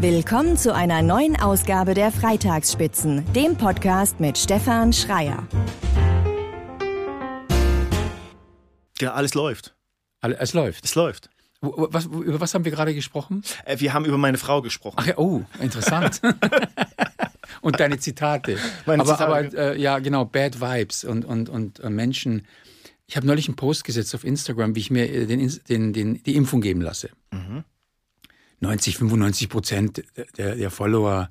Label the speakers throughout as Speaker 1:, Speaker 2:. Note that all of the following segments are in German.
Speaker 1: Willkommen zu einer neuen Ausgabe der Freitagsspitzen, dem Podcast mit Stefan Schreier.
Speaker 2: Ja, alles läuft.
Speaker 3: Es läuft.
Speaker 2: Es läuft.
Speaker 3: Was, über was haben wir gerade gesprochen?
Speaker 2: Äh, wir haben über meine Frau gesprochen.
Speaker 3: Ach ja, oh, interessant. und deine Zitate.
Speaker 2: Meine
Speaker 3: aber
Speaker 2: Zitate.
Speaker 3: aber äh, ja, genau, Bad Vibes und, und, und äh, Menschen. Ich habe neulich einen Post gesetzt auf Instagram, wie ich mir äh, den, den, den, die Impfung geben lasse. 90, 95 Prozent der, der Follower,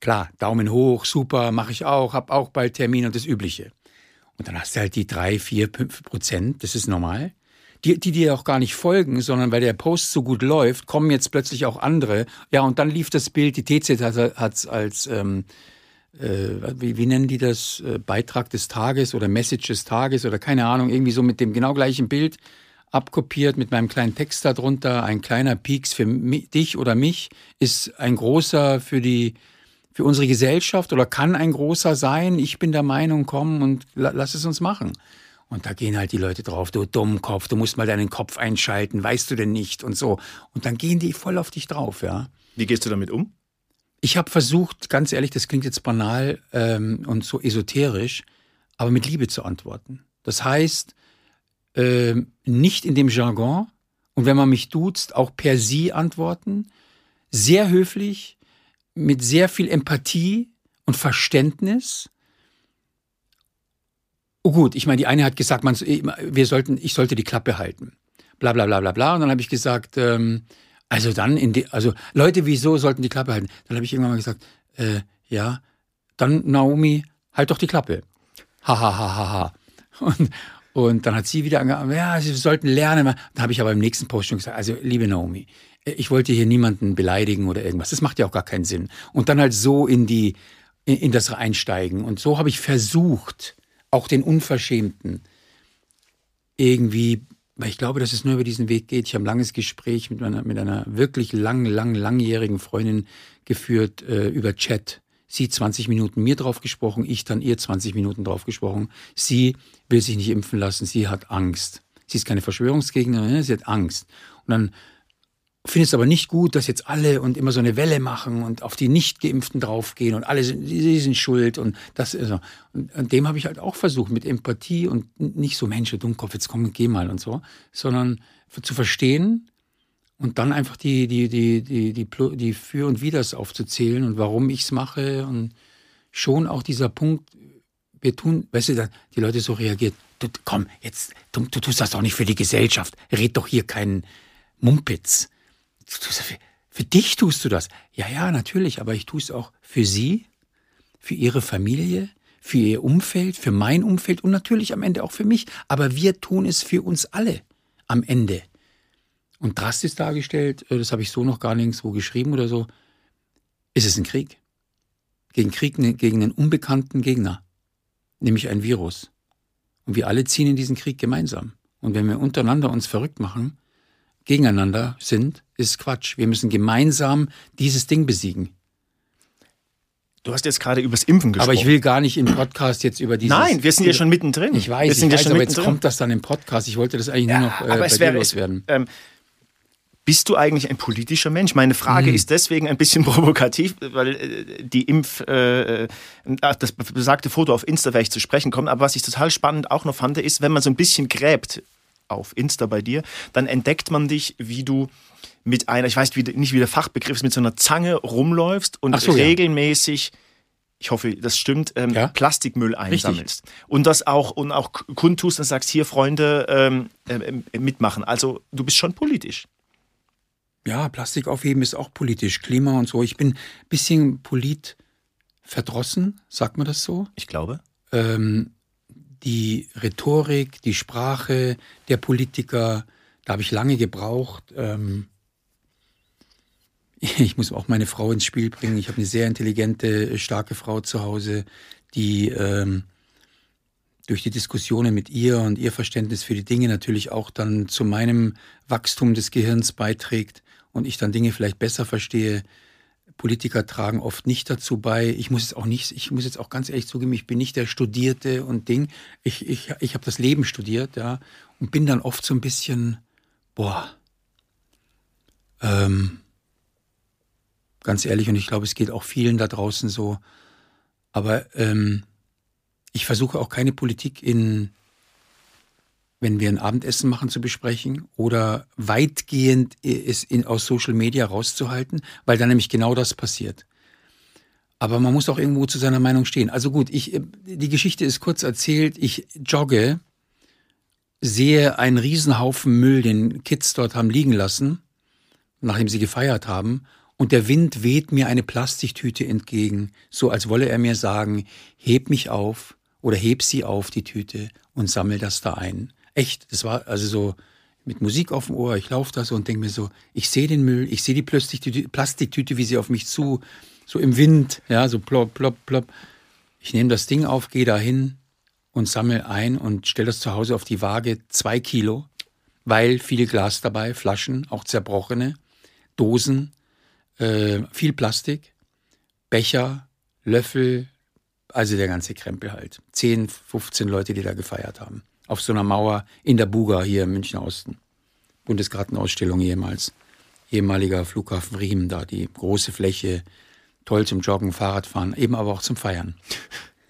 Speaker 3: klar, Daumen hoch, super, mache ich auch, habe auch bald Termin und das Übliche. Und dann hast du halt die drei, vier, fünf Prozent, das ist normal. Die, die dir auch gar nicht folgen, sondern weil der Post so gut läuft, kommen jetzt plötzlich auch andere. Ja, und dann lief das Bild, die TZ hat es als, ähm, äh, wie, wie nennen die das, äh, Beitrag des Tages oder Message des Tages oder keine Ahnung, irgendwie so mit dem genau gleichen Bild abkopiert mit meinem kleinen Text darunter. Ein kleiner Pieks für mi dich oder mich ist ein großer für die für unsere Gesellschaft oder kann ein großer sein. Ich bin der Meinung, komm und la lass es uns machen. Und da gehen halt die Leute drauf, du Dummkopf, du musst mal deinen Kopf einschalten, weißt du denn nicht und so. Und dann gehen die voll auf dich drauf, ja.
Speaker 2: Wie gehst du damit um?
Speaker 3: Ich habe versucht, ganz ehrlich, das klingt jetzt banal ähm, und so esoterisch, aber mit Liebe zu antworten. Das heißt, ähm, nicht in dem Jargon und wenn man mich duzt, auch per Sie antworten, sehr höflich, mit sehr viel Empathie und Verständnis. Oh gut, ich meine, die eine hat gesagt, man, wir sollten, ich sollte die Klappe halten. Bla bla bla bla bla. Und dann habe ich gesagt, ähm, also dann in die, also Leute, wieso sollten die Klappe halten? Dann habe ich irgendwann mal gesagt, äh, ja, dann Naomi, halt doch die Klappe. Ha ha ha ha ha. Und, und dann hat sie wieder angefangen, ja, sie sollten lernen. Da habe ich aber im nächsten Post schon gesagt, also liebe Naomi, ich wollte hier niemanden beleidigen oder irgendwas. Das macht ja auch gar keinen Sinn. Und dann halt so in die, in, in das einsteigen. Und so habe ich versucht, auch den Unverschämten irgendwie, weil ich glaube, dass es nur über diesen Weg geht. Ich habe ein langes Gespräch mit, meiner, mit einer wirklich lang, lang, langjährigen Freundin geführt äh, über Chat. Sie 20 Minuten mir drauf gesprochen, ich dann ihr 20 Minuten drauf gesprochen. Sie will sich nicht impfen lassen, sie hat Angst. Sie ist keine Verschwörungsgegnerin, ne? sie hat Angst. Und dann finde es aber nicht gut, dass jetzt alle und immer so eine Welle machen und auf die Nicht-Geimpften draufgehen und alle sind, sie sind schuld und das ist so. Und, dem habe ich halt auch versucht mit Empathie und nicht so Mensch, du Dummkopf, jetzt komm, geh mal und so, sondern zu verstehen und dann einfach die, die, die, die, die, die Für und Widers aufzuzählen und warum ich es mache und schon auch dieser Punkt, wir tun, weißt du, die Leute so reagiert, du, komm, jetzt, du, du tust das doch nicht für die Gesellschaft, red doch hier keinen Mumpitz. Du tust Für, für dich tust du das. Ja, ja, natürlich, aber ich tue es auch für sie, für ihre Familie, für ihr Umfeld, für mein Umfeld und natürlich am Ende auch für mich. Aber wir tun es für uns alle am Ende. Und drastisch dargestellt, äh, das habe ich so noch gar nirgendwo geschrieben oder so, ist es ein Krieg. Gegen Krieg, ne, gegen einen unbekannten Gegner, nämlich ein Virus. Und wir alle ziehen in diesen Krieg gemeinsam. Und wenn wir untereinander uns verrückt machen, gegeneinander sind, ist Quatsch. Wir müssen gemeinsam dieses Ding besiegen.
Speaker 2: Du hast jetzt gerade übers Impfen gesprochen.
Speaker 3: Aber ich will gar nicht im Podcast jetzt über dieses.
Speaker 2: Nein, wir sind ja schon mittendrin.
Speaker 3: Ich weiß,
Speaker 2: wir sind
Speaker 3: ich
Speaker 2: ja
Speaker 3: weiß
Speaker 2: schon
Speaker 3: aber jetzt kommt das dann im Podcast. Ich wollte das eigentlich nur noch äh,
Speaker 2: aber
Speaker 3: bei
Speaker 2: es wäre,
Speaker 3: loswerden.
Speaker 2: ähm, bist du eigentlich ein politischer Mensch? Meine Frage
Speaker 3: Mhm.
Speaker 2: ist deswegen ein bisschen provokativ, weil äh, die Impf, äh, äh, das besagte Foto auf Insta werde ich zu sprechen kommen. Aber was ich total spannend auch noch fand, ist, wenn man so ein bisschen gräbt auf Insta bei dir, dann entdeckt man dich, wie du mit einer, ich weiß nicht wie der Fachbegriff ist, mit so einer Zange rumläufst und
Speaker 3: so, ja.
Speaker 2: regelmäßig ich hoffe, das stimmt, ähm,
Speaker 3: Ja.
Speaker 2: Plastikmüll einsammelst. Und das auch, und auch kundtust und sagst, hier Freunde, ähm, äh, mitmachen. Also du bist schon politisch.
Speaker 3: Ja, Plastik aufheben ist auch politisch, Klima und so. Ich bin ein bisschen polit verdrossen, sagt man das so?
Speaker 2: Ich glaube.
Speaker 3: ähm, die Rhetorik, die Sprache der Politiker, da habe ich lange gebraucht. Ähm, ich muss auch meine Frau ins Spiel bringen. Ich habe eine sehr intelligente, starke Frau zu Hause, die ähm, durch die Diskussionen mit ihr und ihr Verständnis für die Dinge natürlich auch dann zu meinem Wachstum des Gehirns beiträgt und ich dann Dinge vielleicht besser verstehe. Politiker tragen oft nicht dazu bei. Ich muss jetzt auch nicht, ich muss jetzt auch ganz ehrlich zugeben, ich bin nicht der Studierte und Ding. Ich, ich, ich habe das Leben studiert, ja, und bin dann oft so ein bisschen, boah, ähm, ganz ehrlich, und ich glaube, es geht auch vielen da draußen so. Aber ähm, ich versuche auch keine Politik in, wenn wir ein Abendessen machen, zu besprechen oder weitgehend es in, aus Social Media rauszuhalten, weil dann nämlich genau das passiert. Aber man muss auch irgendwo zu seiner Meinung stehen. Also gut, ich, die Geschichte ist kurz erzählt. Ich jogge, sehe einen Riesenhaufen Müll, den Kids dort haben liegen lassen, nachdem sie gefeiert haben. Und der Wind weht mir eine Plastiktüte entgegen, so als wolle er mir sagen, heb mich auf oder heb sie auf, die Tüte, und sammel das da ein. Echt, das war also so mit Musik auf dem Ohr, ich laufe da so und denke mir so, ich sehe den Müll, ich sehe die Plastiktüte, Plastiktüte, wie sie auf mich zu so im Wind, ja, so plopp, plopp, plopp. Ich nehme das Ding auf, gehe da hin und sammle ein und stelle das zu Hause auf die Waage, zwei Kilo, weil viel Glas dabei, Flaschen, auch zerbrochene, Dosen, äh, viel Plastik, Becher, Löffel, also der ganze Krempel halt. 10, 15 Leute, die da gefeiert haben. Auf so einer Mauer in der Buga hier im München Osten. Bundesgartenausstellung jemals. Ehemaliger Flughafen Riemen da, die große Fläche, toll zum Joggen, Fahrradfahren, eben aber auch zum Feiern.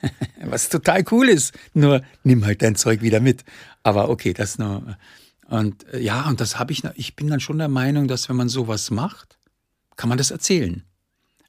Speaker 3: Was total cool ist. Nur nimm halt dein Zeug wieder mit. Aber okay, das nur. Und äh, ja, und das habe ich, ich bin dann schon der Meinung, dass wenn man sowas macht, kann man das erzählen.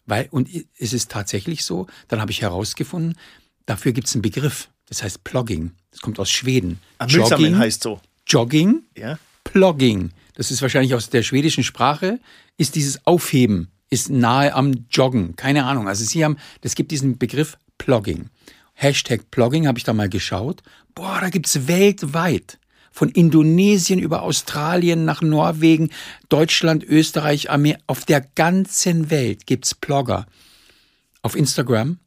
Speaker 3: Weil, und es ist tatsächlich so, dann habe ich herausgefunden, dafür gibt es einen Begriff. Das heißt Plogging. Das kommt aus Schweden.
Speaker 2: Ah, Jogging heißt so.
Speaker 3: Jogging,
Speaker 2: ja?
Speaker 3: Plogging. Das ist wahrscheinlich aus der schwedischen Sprache, ist dieses Aufheben ist nahe am Joggen. Keine Ahnung. Also Sie haben, es gibt diesen Begriff Plogging. Hashtag Plogging habe ich da mal geschaut. Boah, da gibt es weltweit. Von Indonesien über Australien nach Norwegen, Deutschland, Österreich, Amerika, auf der ganzen Welt gibt es Blogger. Auf Instagram,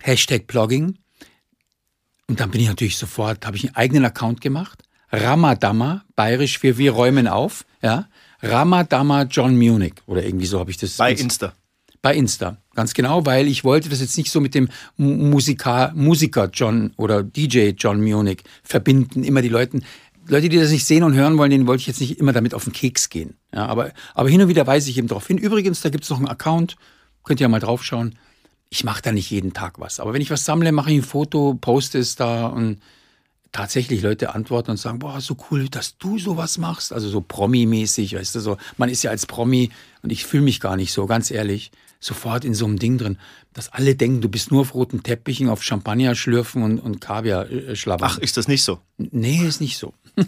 Speaker 3: Hashtag Plogging. Und dann bin ich natürlich sofort, habe ich einen eigenen Account gemacht. Ramadama, bayerisch für wir räumen auf, ja. Ramadama John Munich oder irgendwie so habe ich das.
Speaker 2: Bei Insta.
Speaker 3: Bei Insta, ganz genau, weil ich wollte das jetzt nicht so mit dem Musiker, Musiker John oder DJ John Munich verbinden. Immer die Leute, Leute, die das nicht sehen und hören wollen, denen wollte ich jetzt nicht immer damit auf den Keks gehen. Ja, aber, aber hin und wieder weise ich eben darauf hin. Übrigens, da gibt es noch einen Account, könnt ihr ja mal draufschauen. Ich mache da nicht jeden Tag was. Aber wenn ich was sammle, mache ich ein Foto, poste es da und tatsächlich Leute antworten und sagen, boah, so cool, dass du sowas machst. Also so Promi-mäßig, weißt du, so. Man ist ja als Promi und ich fühle mich gar nicht so, ganz ehrlich, sofort in so einem Ding drin, dass alle denken, du bist nur auf roten Teppichen, auf Champagner schlürfen und, und Kaviar äh, schlabbern.
Speaker 2: Ach, ist das nicht so?
Speaker 3: Nee, ist nicht so.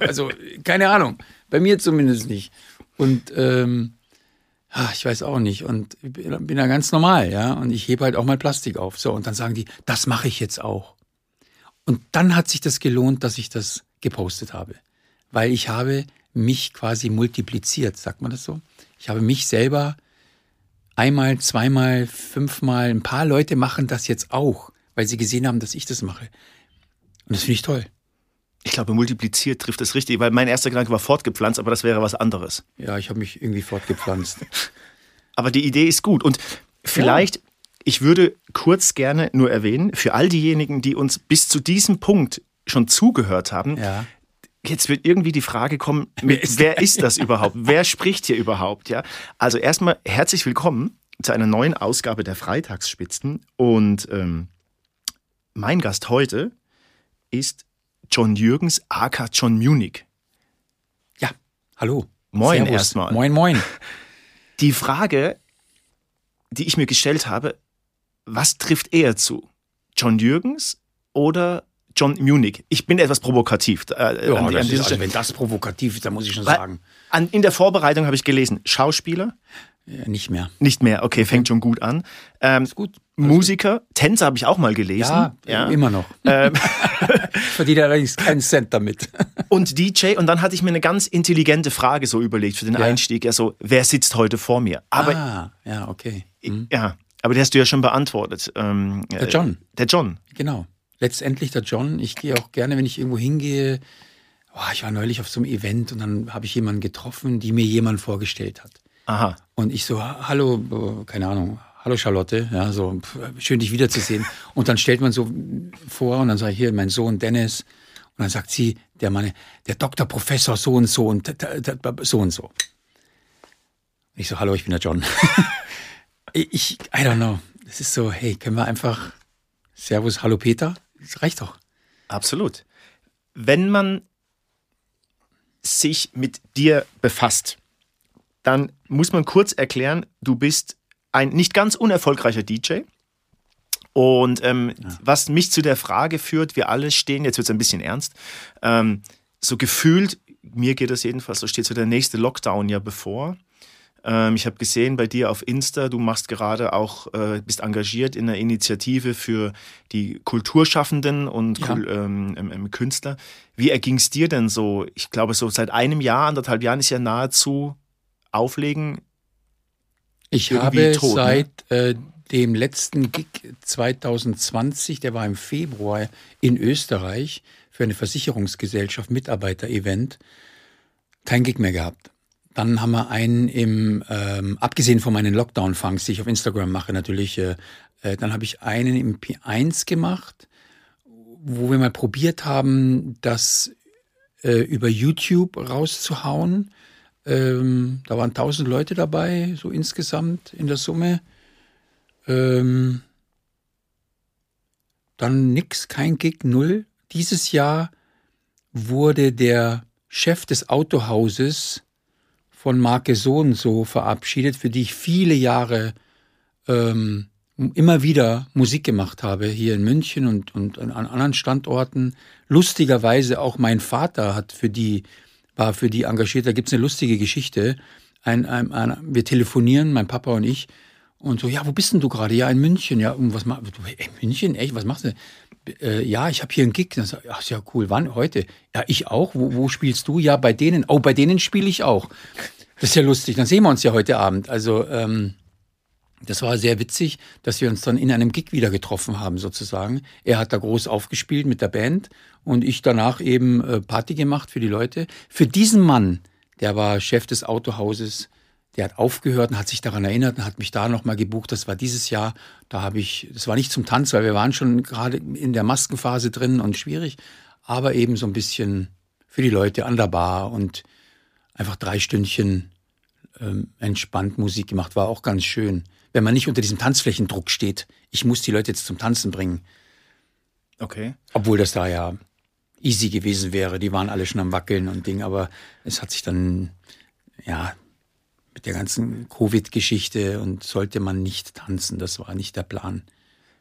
Speaker 3: also, keine Ahnung. Bei mir zumindest nicht. Und, ähm, ich weiß auch nicht. Und bin, da ganz normal, ja. Und ich hebe halt auch mal Plastik auf. So, und dann sagen die, das mache ich jetzt auch. Und dann hat sich das gelohnt, dass ich das gepostet habe. Weil ich habe mich quasi multipliziert, sagt man das so? Ich habe mich selber einmal, zweimal, fünfmal, ein paar Leute machen das jetzt auch, weil sie gesehen haben, dass ich das mache. Und das finde ich toll.
Speaker 2: Ich glaube, multipliziert trifft es richtig, weil mein erster Gedanke war fortgepflanzt, aber das wäre was anderes.
Speaker 3: Ja, ich habe mich irgendwie fortgepflanzt.
Speaker 2: aber die Idee ist gut. Und vielleicht, ja. Ich würde kurz gerne nur erwähnen, für all diejenigen, die uns bis zu diesem Punkt schon zugehört haben, ja. Jetzt wird irgendwie die Frage kommen, wer ist, wer ist das überhaupt? wer spricht hier überhaupt? Ja, also erstmal herzlich willkommen zu einer neuen Ausgabe der Freitagsspitzen. Und ähm, mein Gast heute ist John Jürgens, aka John Munich.
Speaker 3: Ja, hallo.
Speaker 2: Moin erstmal.
Speaker 3: Moin, moin.
Speaker 2: Die Frage, die ich mir gestellt habe, was trifft eher zu? John Jürgens oder John Munich? Ich bin etwas provokativ.
Speaker 3: Äh, ja, die, ist, also wenn das provokativ ist, dann muss ich schon sagen.
Speaker 2: An, in der Vorbereitung habe ich gelesen, Schauspieler?
Speaker 3: Ja, nicht mehr.
Speaker 2: Nicht mehr, okay, fängt schon gut an. Ähm, ist gut. Musiker, Tänzer habe ich auch mal gelesen.
Speaker 3: Ja, ja. immer noch. Ähm. Verdient allerdings keinen Cent damit.
Speaker 2: und DJ, und dann hatte ich mir eine ganz intelligente Frage so überlegt für den ja. Einstieg. Also, wer sitzt heute vor mir?
Speaker 3: Aber, ah, ja, okay.
Speaker 2: Mhm. Ja, aber die hast du ja schon beantwortet.
Speaker 3: Ähm, der John. Äh,
Speaker 2: der John.
Speaker 3: Genau. Letztendlich der John. Ich gehe auch gerne, wenn ich irgendwo hingehe. Oh, ich war neulich auf so einem Event und dann habe ich jemanden getroffen, die mir jemand vorgestellt hat.
Speaker 2: Aha.
Speaker 3: Und ich so, hallo, keine Ahnung, hallo Charlotte, ja, so schön dich wiederzusehen. Und dann stellt man so vor und dann sage ich hier mein Sohn Dennis und dann sagt sie, der Mann, der Doktor Professor so und so und so und so. Ich so, hallo, ich bin der John. ich, I don't know. Es ist so, hey, können wir einfach Servus, hallo Peter? Das reicht doch.
Speaker 2: Absolut. Wenn man sich mit dir befasst, dann muss man kurz erklären, du bist ein nicht ganz unerfolgreicher DJ. Und ähm, ja. was mich zu der Frage führt, wir alle stehen, jetzt wird es ein bisschen ernst, ähm, so gefühlt, mir geht das jedenfalls, so steht so der nächste Lockdown ja bevor. Ähm, ich habe gesehen bei dir auf Insta, du machst gerade auch, äh, bist engagiert in einer Initiative für die Kulturschaffenden und ja. ähm, ähm, Künstler. Wie erging es dir denn so? Ich glaube, so seit einem Jahr, anderthalb Jahren ist ja nahezu Auflegen.
Speaker 3: Ich habe tot, ne? seit ne? äh, dem letzten Gig 2020, der war im Februar in Österreich für eine Versicherungsgesellschaft Mitarbeiter-Event, kein Gig mehr gehabt. Dann haben wir einen im, ähm, abgesehen von meinen Lockdown-Funks, die ich auf Instagram mache natürlich, äh, äh, dann habe ich einen im P1 gemacht, wo wir mal probiert haben, das äh, über YouTube rauszuhauen. Ähm, da waren tausend Leute dabei, so insgesamt in der Summe. Ähm, dann nix, kein Gig, null. Dieses Jahr wurde der Chef des Autohauses von Marke so und so verabschiedet, für die ich viele Jahre ähm, immer wieder Musik gemacht habe, hier in München und, und an anderen Standorten. Lustigerweise auch mein Vater hat für die, war für die engagiert. Da gibt's eine lustige Geschichte. Ein, ein, ein, wir telefonieren, mein Papa und ich, und so, ja, wo bist denn du gerade? Ja, in München. Ja, und was machst du? Ey, München, echt, was machst du? Äh, ja, ich habe hier einen Gig. Dann sag, ach, ja, cool. Wann? Heute? Ja, ich auch. Wo, wo spielst du? Ja, bei denen. Oh, bei denen spiele ich auch. Das ist ja lustig. Dann sehen wir uns ja heute Abend. Also, ähm, das war sehr witzig, dass wir uns dann in einem Gig wieder getroffen haben, sozusagen. Er hat da groß aufgespielt mit der Band und ich danach eben äh, Party gemacht für die Leute. Für diesen Mann, der war Chef des Autohauses, der hat aufgehört und hat sich daran erinnert und hat mich da nochmal gebucht. Das war dieses Jahr. Da habe ich, das war nicht zum Tanz, weil wir waren schon gerade in der Maskenphase drin und schwierig, aber eben so ein bisschen für die Leute an der Bar und einfach drei Stündchen ähm, entspannt Musik gemacht. War auch ganz schön. Wenn man nicht unter diesem Tanzflächendruck steht, ich muss die Leute jetzt zum Tanzen bringen.
Speaker 2: Okay.
Speaker 3: Obwohl das da ja easy gewesen wäre. Die waren alle schon am Wackeln und Ding, aber es hat sich dann, ja, mit der ganzen Covid-Geschichte und sollte man nicht tanzen. Das war nicht der Plan.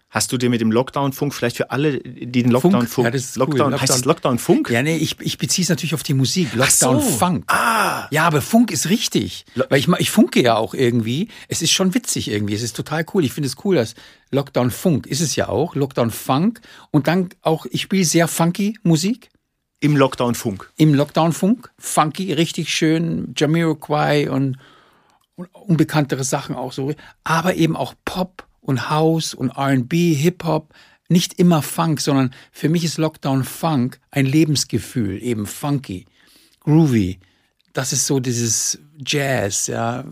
Speaker 2: Hast du dir mit dem Lockdown-Funk vielleicht für alle, die den Lockdown-Funk. Ja,
Speaker 3: das ist Lockdown,
Speaker 2: cool. Heißt es Lockdown-Funk?
Speaker 3: Ja, nee, ich, ich beziehe es natürlich auf die Musik. Lockdown-Funk. So. Ah. Ja, aber Funk ist richtig. Weil ich, ich funke ja auch irgendwie. Es ist schon witzig irgendwie. Es ist total cool. Ich finde es cool, dass Lockdown-Funk ist es ja auch. Lockdown-Funk. Und dann auch, ich spiele sehr funky Musik.
Speaker 2: Im Lockdown-Funk.
Speaker 3: Im Lockdown-Funk. Funky, richtig schön. Jamiroquai und unbekanntere Sachen auch so, aber eben auch Pop und House und R&B, Hip-Hop, nicht immer Funk, sondern für mich ist Lockdown Funk ein Lebensgefühl, eben funky, groovy. Das ist so dieses Jazz, ja.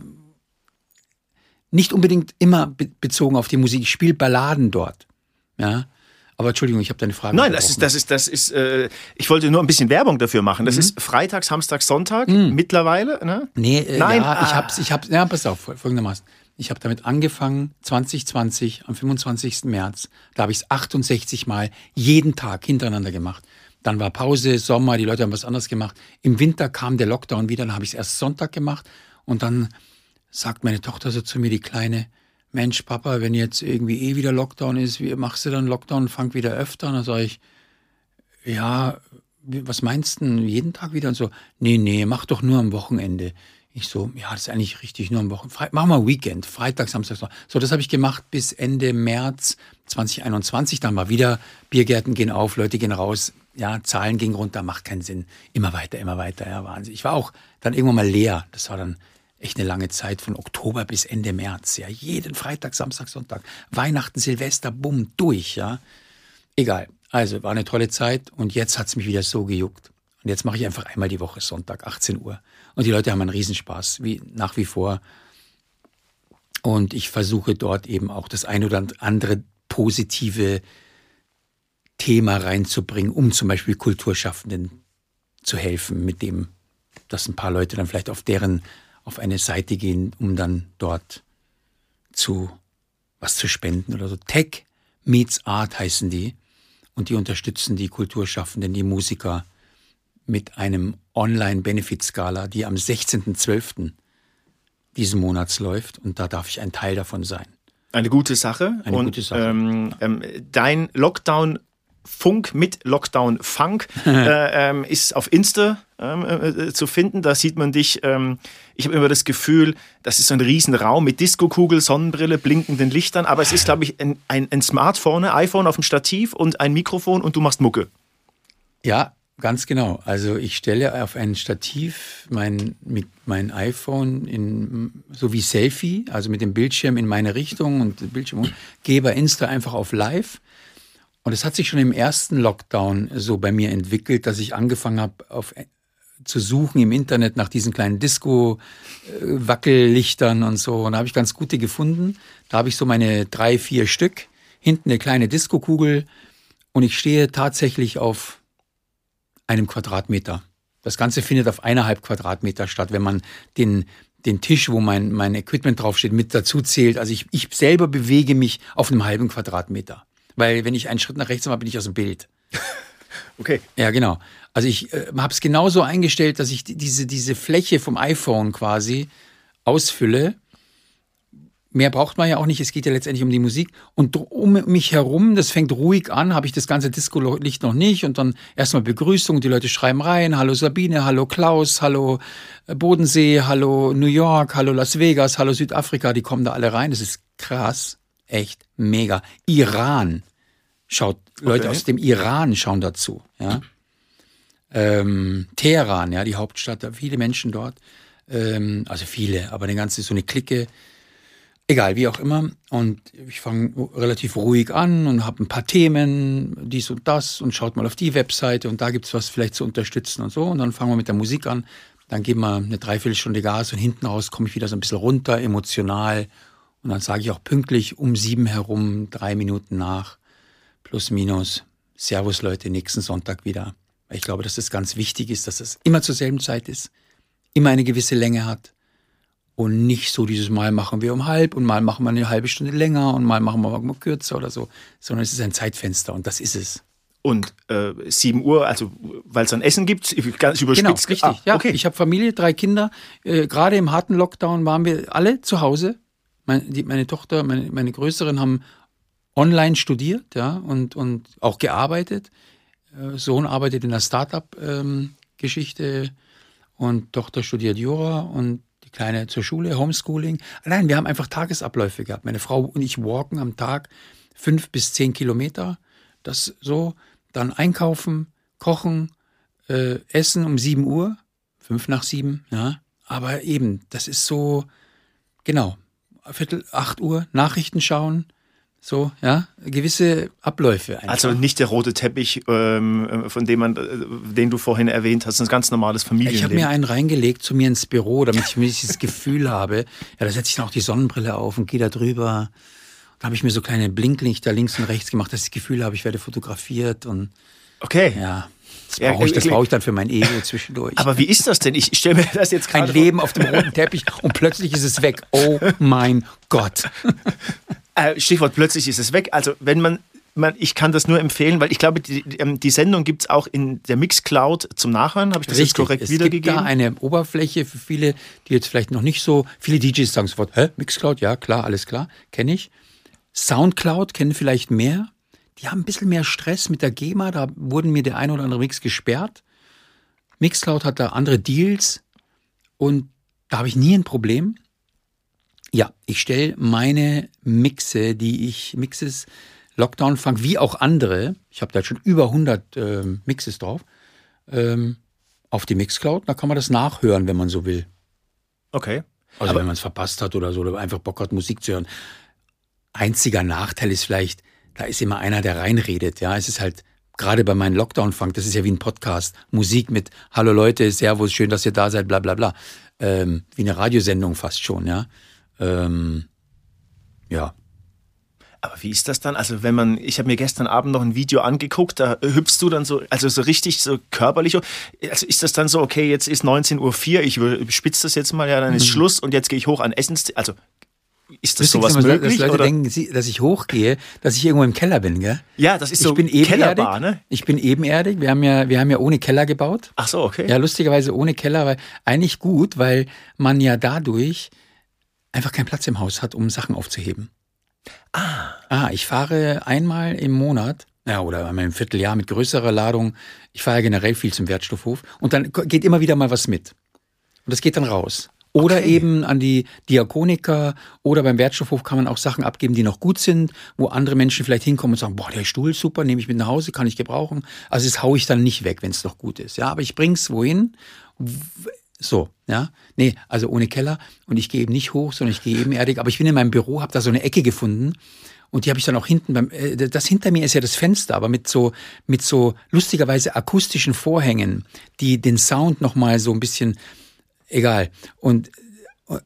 Speaker 3: Nicht unbedingt immer bezogen auf die Musik. Ich spiele Balladen dort, ja. Aber Entschuldigung, ich habe deine Frage.
Speaker 2: Nein, das ist, das ist, das ist, äh, ich wollte nur ein bisschen Werbung dafür machen. Das mhm. ist Freitag, Samstag, Sonntag mhm. mittlerweile, ne?
Speaker 3: Nee, äh, Nein, ja, ah. ich hab's, ich hab's, ja, pass auf, folgendermaßen. Ich habe damit angefangen, 2020, am 25. März. Da habe ich es 68 Mal jeden Tag hintereinander gemacht. Dann war Pause, Sommer, die Leute haben was anderes gemacht. Im Winter kam der Lockdown wieder, dann habe ich es erst Sonntag gemacht. Und dann sagt meine Tochter so zu mir, die Kleine, Mensch, Papa, wenn jetzt irgendwie eh wieder Lockdown ist, wie machst du dann Lockdown, fang wieder öfter? Und dann sage ich, ja, was meinst du jeden Tag wieder? Und so, nee, nee, mach doch nur am Wochenende. Ich so, ja, das ist eigentlich richtig, nur am Wochenende. Mach mal Weekend, Freitag, Samstag. So, das habe ich gemacht bis Ende März 2021. Dann war wieder, Biergärten gehen auf, Leute gehen raus. Ja, Zahlen gingen runter, macht keinen Sinn. Immer weiter, immer weiter, ja, Wahnsinn. Ich war auch dann irgendwann mal leer. Das war dann echt eine lange Zeit von Oktober bis Ende März. Ja, jeden Freitag, Samstag, Sonntag, Weihnachten, Silvester, bumm, durch. Ja, egal. Also war eine tolle Zeit und jetzt hat's mich wieder so gejuckt. Und jetzt mache ich einfach einmal die Woche Sonntag, 18 Uhr. Und die Leute haben einen Riesenspaß, wie nach wie vor. Und ich versuche dort eben auch das eine oder andere positive Thema reinzubringen, um zum Beispiel Kulturschaffenden zu helfen, mit dem, dass ein paar Leute dann vielleicht auf deren auf eine Seite gehen, um dann dort zu was zu spenden oder so. Tech Meets Art heißen die. Und die unterstützen die Kulturschaffenden, die Musiker mit einem Online-Benefit-Skala, die am 16.12. diesen Monats läuft. Und da darf ich ein Teil davon sein.
Speaker 2: Eine gute Sache.
Speaker 3: Eine
Speaker 2: und,
Speaker 3: gute Sache.
Speaker 2: Ähm, ähm, dein Lockdown Funk mit Lockdown Funk äh, ähm, ist auf Insta ähm, äh, zu finden. Da sieht man dich. Ähm, ich habe immer das Gefühl, das ist so ein Riesenraum mit Diskokugel, Sonnenbrille, blinkenden Lichtern. Aber es ist, glaube ich, ein, ein, ein Smartphone, ein iPhone auf dem Stativ und ein Mikrofon und du machst Mucke.
Speaker 3: Ja, ganz genau. Also ich stelle auf ein Stativ mein, mit mein iPhone in, so wie Selfie, also mit dem Bildschirm in meine Richtung und Bildschirm, gehe bei Insta einfach auf Live und es hat sich schon im ersten Lockdown so bei mir entwickelt, dass ich angefangen habe, auf, zu suchen im Internet nach diesen kleinen Disco-Wackellichtern und so. Und da habe ich ganz gute gefunden. Da habe ich so meine drei, vier Stück. Hinten eine kleine Disco-Kugel. Und ich stehe tatsächlich auf einem Quadratmeter. Das Ganze findet auf eineinhalb Quadratmeter statt, wenn man den, den Tisch, wo mein, mein Equipment draufsteht, mit dazu zählt. Also ich, ich selber bewege mich auf einem halben Quadratmeter. Weil wenn ich einen Schritt nach rechts mache, bin ich aus dem Bild.
Speaker 2: Okay.
Speaker 3: Ja, genau. Also ich äh, habe es genauso eingestellt, dass ich diese, diese Fläche vom iPhone quasi ausfülle. Mehr braucht man ja auch nicht, es geht ja letztendlich um die Musik. Und um mich herum, das fängt ruhig an, habe ich das ganze Disco-Licht noch nicht. Und dann erstmal Begrüßung, die Leute schreiben rein, hallo Sabine, hallo Klaus, hallo äh, Bodensee, hallo New York, hallo Las Vegas, hallo Südafrika, die kommen da alle rein. Das ist krass echt mega. Iran schaut, Leute aus dem Iran schauen dazu, ja. Ähm, Teheran, ja, die Hauptstadt, da viele Menschen dort. Ähm, also viele, aber eine ganze, so eine Clique. Egal, wie auch immer. Und ich fange relativ ruhig an und habe ein paar Themen, dies und das und schaut mal auf die Webseite und da gibt's was vielleicht zu unterstützen und so. Und dann fangen wir mit der Musik an. Dann geben wir eine Dreiviertelstunde Gas und hinten raus komme ich wieder so ein bisschen runter, emotional und dann sage ich auch pünktlich um sieben herum, drei Minuten nach, plus minus, Servus Leute, nächsten Sonntag wieder. Weil ich glaube, dass das ganz wichtig ist, dass es immer zur selben Zeit ist, immer eine gewisse Länge hat und nicht so dieses Mal machen wir um halb und mal machen wir eine halbe Stunde länger und mal machen wir mal kürzer oder so, sondern es ist ein Zeitfenster und das ist es.
Speaker 2: Und äh, 7 Uhr, also weil es dann Essen gibt, ganz überspitzt.
Speaker 3: Genau, richtig. Ah, ja,
Speaker 2: okay.
Speaker 3: Ich habe Familie, drei Kinder. Äh, Gerade im harten Lockdown waren wir alle zu Hause meine, die, meine Tochter, meine, meine Größeren haben online studiert, ja, und, und auch gearbeitet. Äh, Sohn arbeitet in der Startup-Geschichte ähm, und Tochter studiert Jura und die Kleine zur Schule, Homeschooling. Nein, wir haben einfach Tagesabläufe gehabt. Meine Frau und ich walken am Tag fünf bis zehn Kilometer. Das so, dann einkaufen, kochen, äh, essen um sieben Uhr, fünf nach sieben, ja. Aber eben, das ist so, genau, Viertel, acht Uhr, Nachrichten schauen, so, ja, gewisse Abläufe.
Speaker 2: Einfach. Also nicht der rote Teppich, ähm, von dem man, äh, den du vorhin erwähnt hast, ein ganz normales Familienleben.
Speaker 3: Ich habe mir einen reingelegt zu mir ins Büro, damit ich mir dieses Gefühl habe. Ja, da setze ich dann auch die Sonnenbrille auf und gehe da drüber. Da habe ich mir so kleine Blinklichter links und rechts gemacht, dass ich das Gefühl habe, ich werde fotografiert und
Speaker 2: okay.
Speaker 3: Ja. Das brauche ich, brauch ich dann für mein Ego zwischendurch.
Speaker 2: Aber wie ist das denn? Ich stelle mir das jetzt gerade
Speaker 3: Ein Leben auf dem roten Teppich und plötzlich ist es weg. Oh mein Gott.
Speaker 2: Äh, Stichwort plötzlich ist es weg. Also wenn man ich kann das nur empfehlen, weil ich glaube, die, ähm, die Sendung gibt es auch in der Mixcloud zum Nachhören. Habe ich das Richtig. jetzt korrekt
Speaker 3: es
Speaker 2: wiedergegeben?
Speaker 3: Es gibt da eine Oberfläche für viele, die jetzt vielleicht noch nicht so, viele DJs sagen sofort, hä, Mixcloud, ja, klar, alles klar, kenne ich. Soundcloud kennen vielleicht mehr die haben ein bisschen mehr Stress mit der GEMA, da wurden mir der ein oder andere Mix gesperrt. Mixcloud hat da andere Deals und da habe ich nie ein Problem. Ja, ich stelle meine Mixe, die ich, Mixes, Lockdown Funk, wie auch andere, ich habe da schon über 100 äh, Mixes drauf, ähm, auf die Mixcloud. Da kann man das nachhören, wenn man so will.
Speaker 2: Okay.
Speaker 3: Also Aber wenn man es verpasst hat oder so, oder einfach Bock hat, Musik zu hören. Einziger Nachteil ist vielleicht, da ist immer einer, der reinredet. Ja, es ist halt gerade bei meinem Lockdown-Funk, das ist ja wie ein Podcast. Musik mit Hallo Leute, Servus, schön, dass ihr da seid, bla bla bla. Ähm, wie eine Radiosendung fast schon, ja. Ähm, ja.
Speaker 2: Aber wie ist das dann? Also wenn man, ich habe mir gestern Abend noch ein Video angeguckt, da hüpfst du dann so, also so richtig so körperlich. Also ist das dann so, okay, jetzt ist 19.04 Uhr, ich spitze das jetzt mal, ja, dann ist mhm. Schluss und jetzt gehe ich hoch an Essens, also Ist das
Speaker 3: Lustig
Speaker 2: sowas möglich?
Speaker 3: Dass Leute
Speaker 2: oder?
Speaker 3: denken, dass ich hochgehe, dass ich irgendwo im Keller bin, gell?
Speaker 2: Ja, das ist so
Speaker 3: ich bin ebenerdig.
Speaker 2: Kellerbar, ne?
Speaker 3: Ich bin ebenerdig. Wir haben ja, wir haben ja ohne Keller gebaut.
Speaker 2: Ach so, okay.
Speaker 3: Ja, lustigerweise ohne Keller, weil eigentlich gut, weil man ja dadurch einfach keinen Platz im Haus hat, um Sachen aufzuheben. Ah. Ah, ich fahre einmal im Monat, ja, oder einmal im Vierteljahr mit größerer Ladung. Ich fahre ja generell viel zum Wertstoffhof und dann geht immer wieder mal was mit. Und das geht dann raus. Oder
Speaker 2: Okay.
Speaker 3: eben an die Diakoniker oder beim Wertstoffhof kann man auch Sachen abgeben, die noch gut sind, wo andere Menschen vielleicht hinkommen und sagen, boah, der Stuhl ist super, nehme ich mit nach Hause, kann ich gebrauchen. Also das haue ich dann nicht weg, wenn es noch gut ist. Ja, aber ich bring's wohin. So, ja. Nee, also ohne Keller. Und ich gehe eben nicht hoch, sondern ich gehe ebenerdig. Aber ich bin in meinem Büro, habe da so eine Ecke gefunden. Und die habe ich dann auch hinten beim, äh, das hinter mir ist ja das Fenster, aber mit so, mit so lustigerweise akustischen Vorhängen, die den Sound nochmal so ein bisschen, egal. Und äh,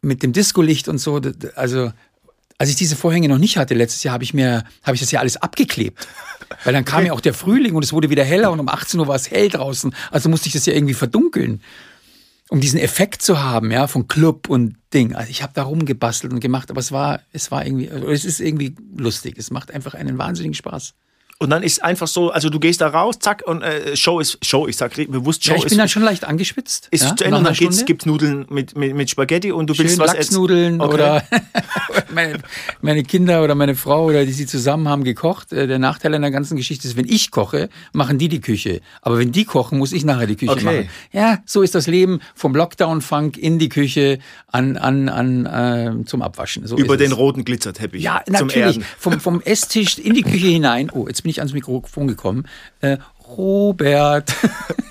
Speaker 3: mit dem Discolicht und so, also als ich diese Vorhänge noch nicht hatte letztes Jahr, habe ich mir, habe ich das ja alles abgeklebt. Weil dann kam ja auch der Frühling und es wurde wieder heller und um 18 Uhr war es hell draußen. Also musste ich das ja irgendwie verdunkeln. Um diesen Effekt zu haben, ja, von Club und Ding. Also ich habe da rumgebastelt und gemacht, aber es war, es war irgendwie, also es ist irgendwie lustig. Es macht einfach einen wahnsinnigen Spaß.
Speaker 2: Und dann ist einfach so, also du gehst da raus, zack, und äh, Show ist, Show, ich sag bewusst Show
Speaker 3: Ja, ich
Speaker 2: ist,
Speaker 3: bin dann schon leicht angeschwitzt.
Speaker 2: ist
Speaker 3: ja,
Speaker 2: zu Ende und dann
Speaker 3: Stunde.
Speaker 2: gibt's Nudeln mit, mit, mit Spaghetti und du willst was essen.
Speaker 3: Lachsnudeln
Speaker 2: Okay.
Speaker 3: oder meine, meine Kinder oder meine Frau oder die sie zusammen haben gekocht. Äh, Der Nachteil an der ganzen Geschichte ist, wenn ich koche, machen die die Küche. Aber wenn die kochen, muss ich nachher die Küche
Speaker 2: Okay.
Speaker 3: machen. Ja, so ist das Leben vom Lockdown-Funk in die Küche an, an, an äh, zum Abwaschen. So
Speaker 2: Über
Speaker 3: ist
Speaker 2: den
Speaker 3: es.
Speaker 2: roten Glitzerteppich
Speaker 3: Ja,
Speaker 2: zum
Speaker 3: natürlich. Vom, vom Esstisch in die Küche hinein. Oh, jetzt bin ich ans Mikrofon gekommen. Äh, Robert.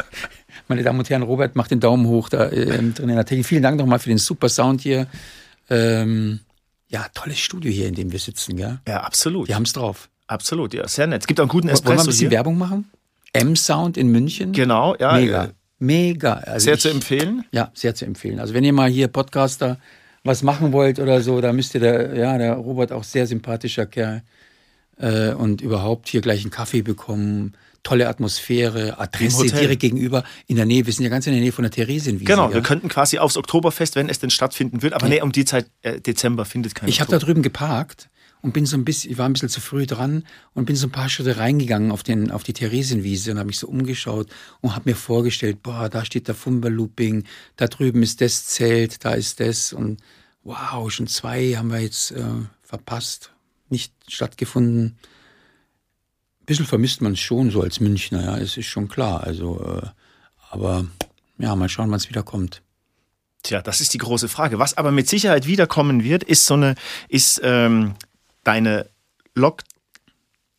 Speaker 3: Meine Damen und Herren, Robert macht den Daumen hoch da äh, drin in der Technik. Vielen Dank nochmal für den super Sound hier. Ähm, ja, tolles Studio hier, in dem wir sitzen, gell?
Speaker 2: Ja, absolut.
Speaker 3: Die haben's drauf.
Speaker 2: Absolut, ja, sehr nett. Es gibt auch einen guten
Speaker 3: Wollen wir ein
Speaker 2: Espresso
Speaker 3: bisschen
Speaker 2: hier.
Speaker 3: Werbung machen? M-Sound in München.
Speaker 2: Genau, ja.
Speaker 3: Mega.
Speaker 2: äh,
Speaker 3: Mega. Also
Speaker 2: Sehr
Speaker 3: ich,
Speaker 2: zu empfehlen.
Speaker 3: Ja, sehr zu empfehlen. Also wenn ihr mal hier Podcaster was machen wollt oder so, da müsst ihr der, ja, der Robert auch sehr sympathischer Kerl äh, und überhaupt hier gleich einen Kaffee bekommen. Tolle Atmosphäre, Adresse direkt gegenüber in der Nähe. Wir sind ja ganz in der Nähe von der Theresienwiese.
Speaker 2: Genau,
Speaker 3: ja.
Speaker 2: wir könnten quasi aufs Oktoberfest, wenn es denn stattfinden wird. Aber nee, um die Zeit, äh, Dezember findet kein
Speaker 3: Ich habe da drüben geparkt und bin so ein bisschen, ich war ein bisschen zu früh dran und bin so ein paar Schritte reingegangen auf, den, auf die Theresienwiese und habe mich so umgeschaut und habe mir vorgestellt, boah, da steht der Fumba-Looping, da drüben ist das Zelt, da ist das und wow, schon zwei haben wir jetzt äh, verpasst, nicht stattgefunden. Ein bisschen vermisst man es schon so als Münchner, ja, es ist schon klar. Also, äh, aber ja, mal schauen, wann es wieder kommt.
Speaker 2: Tja, das ist die große Frage. Was aber mit Sicherheit wiederkommen wird, ist so eine, ist ähm, deine Lock,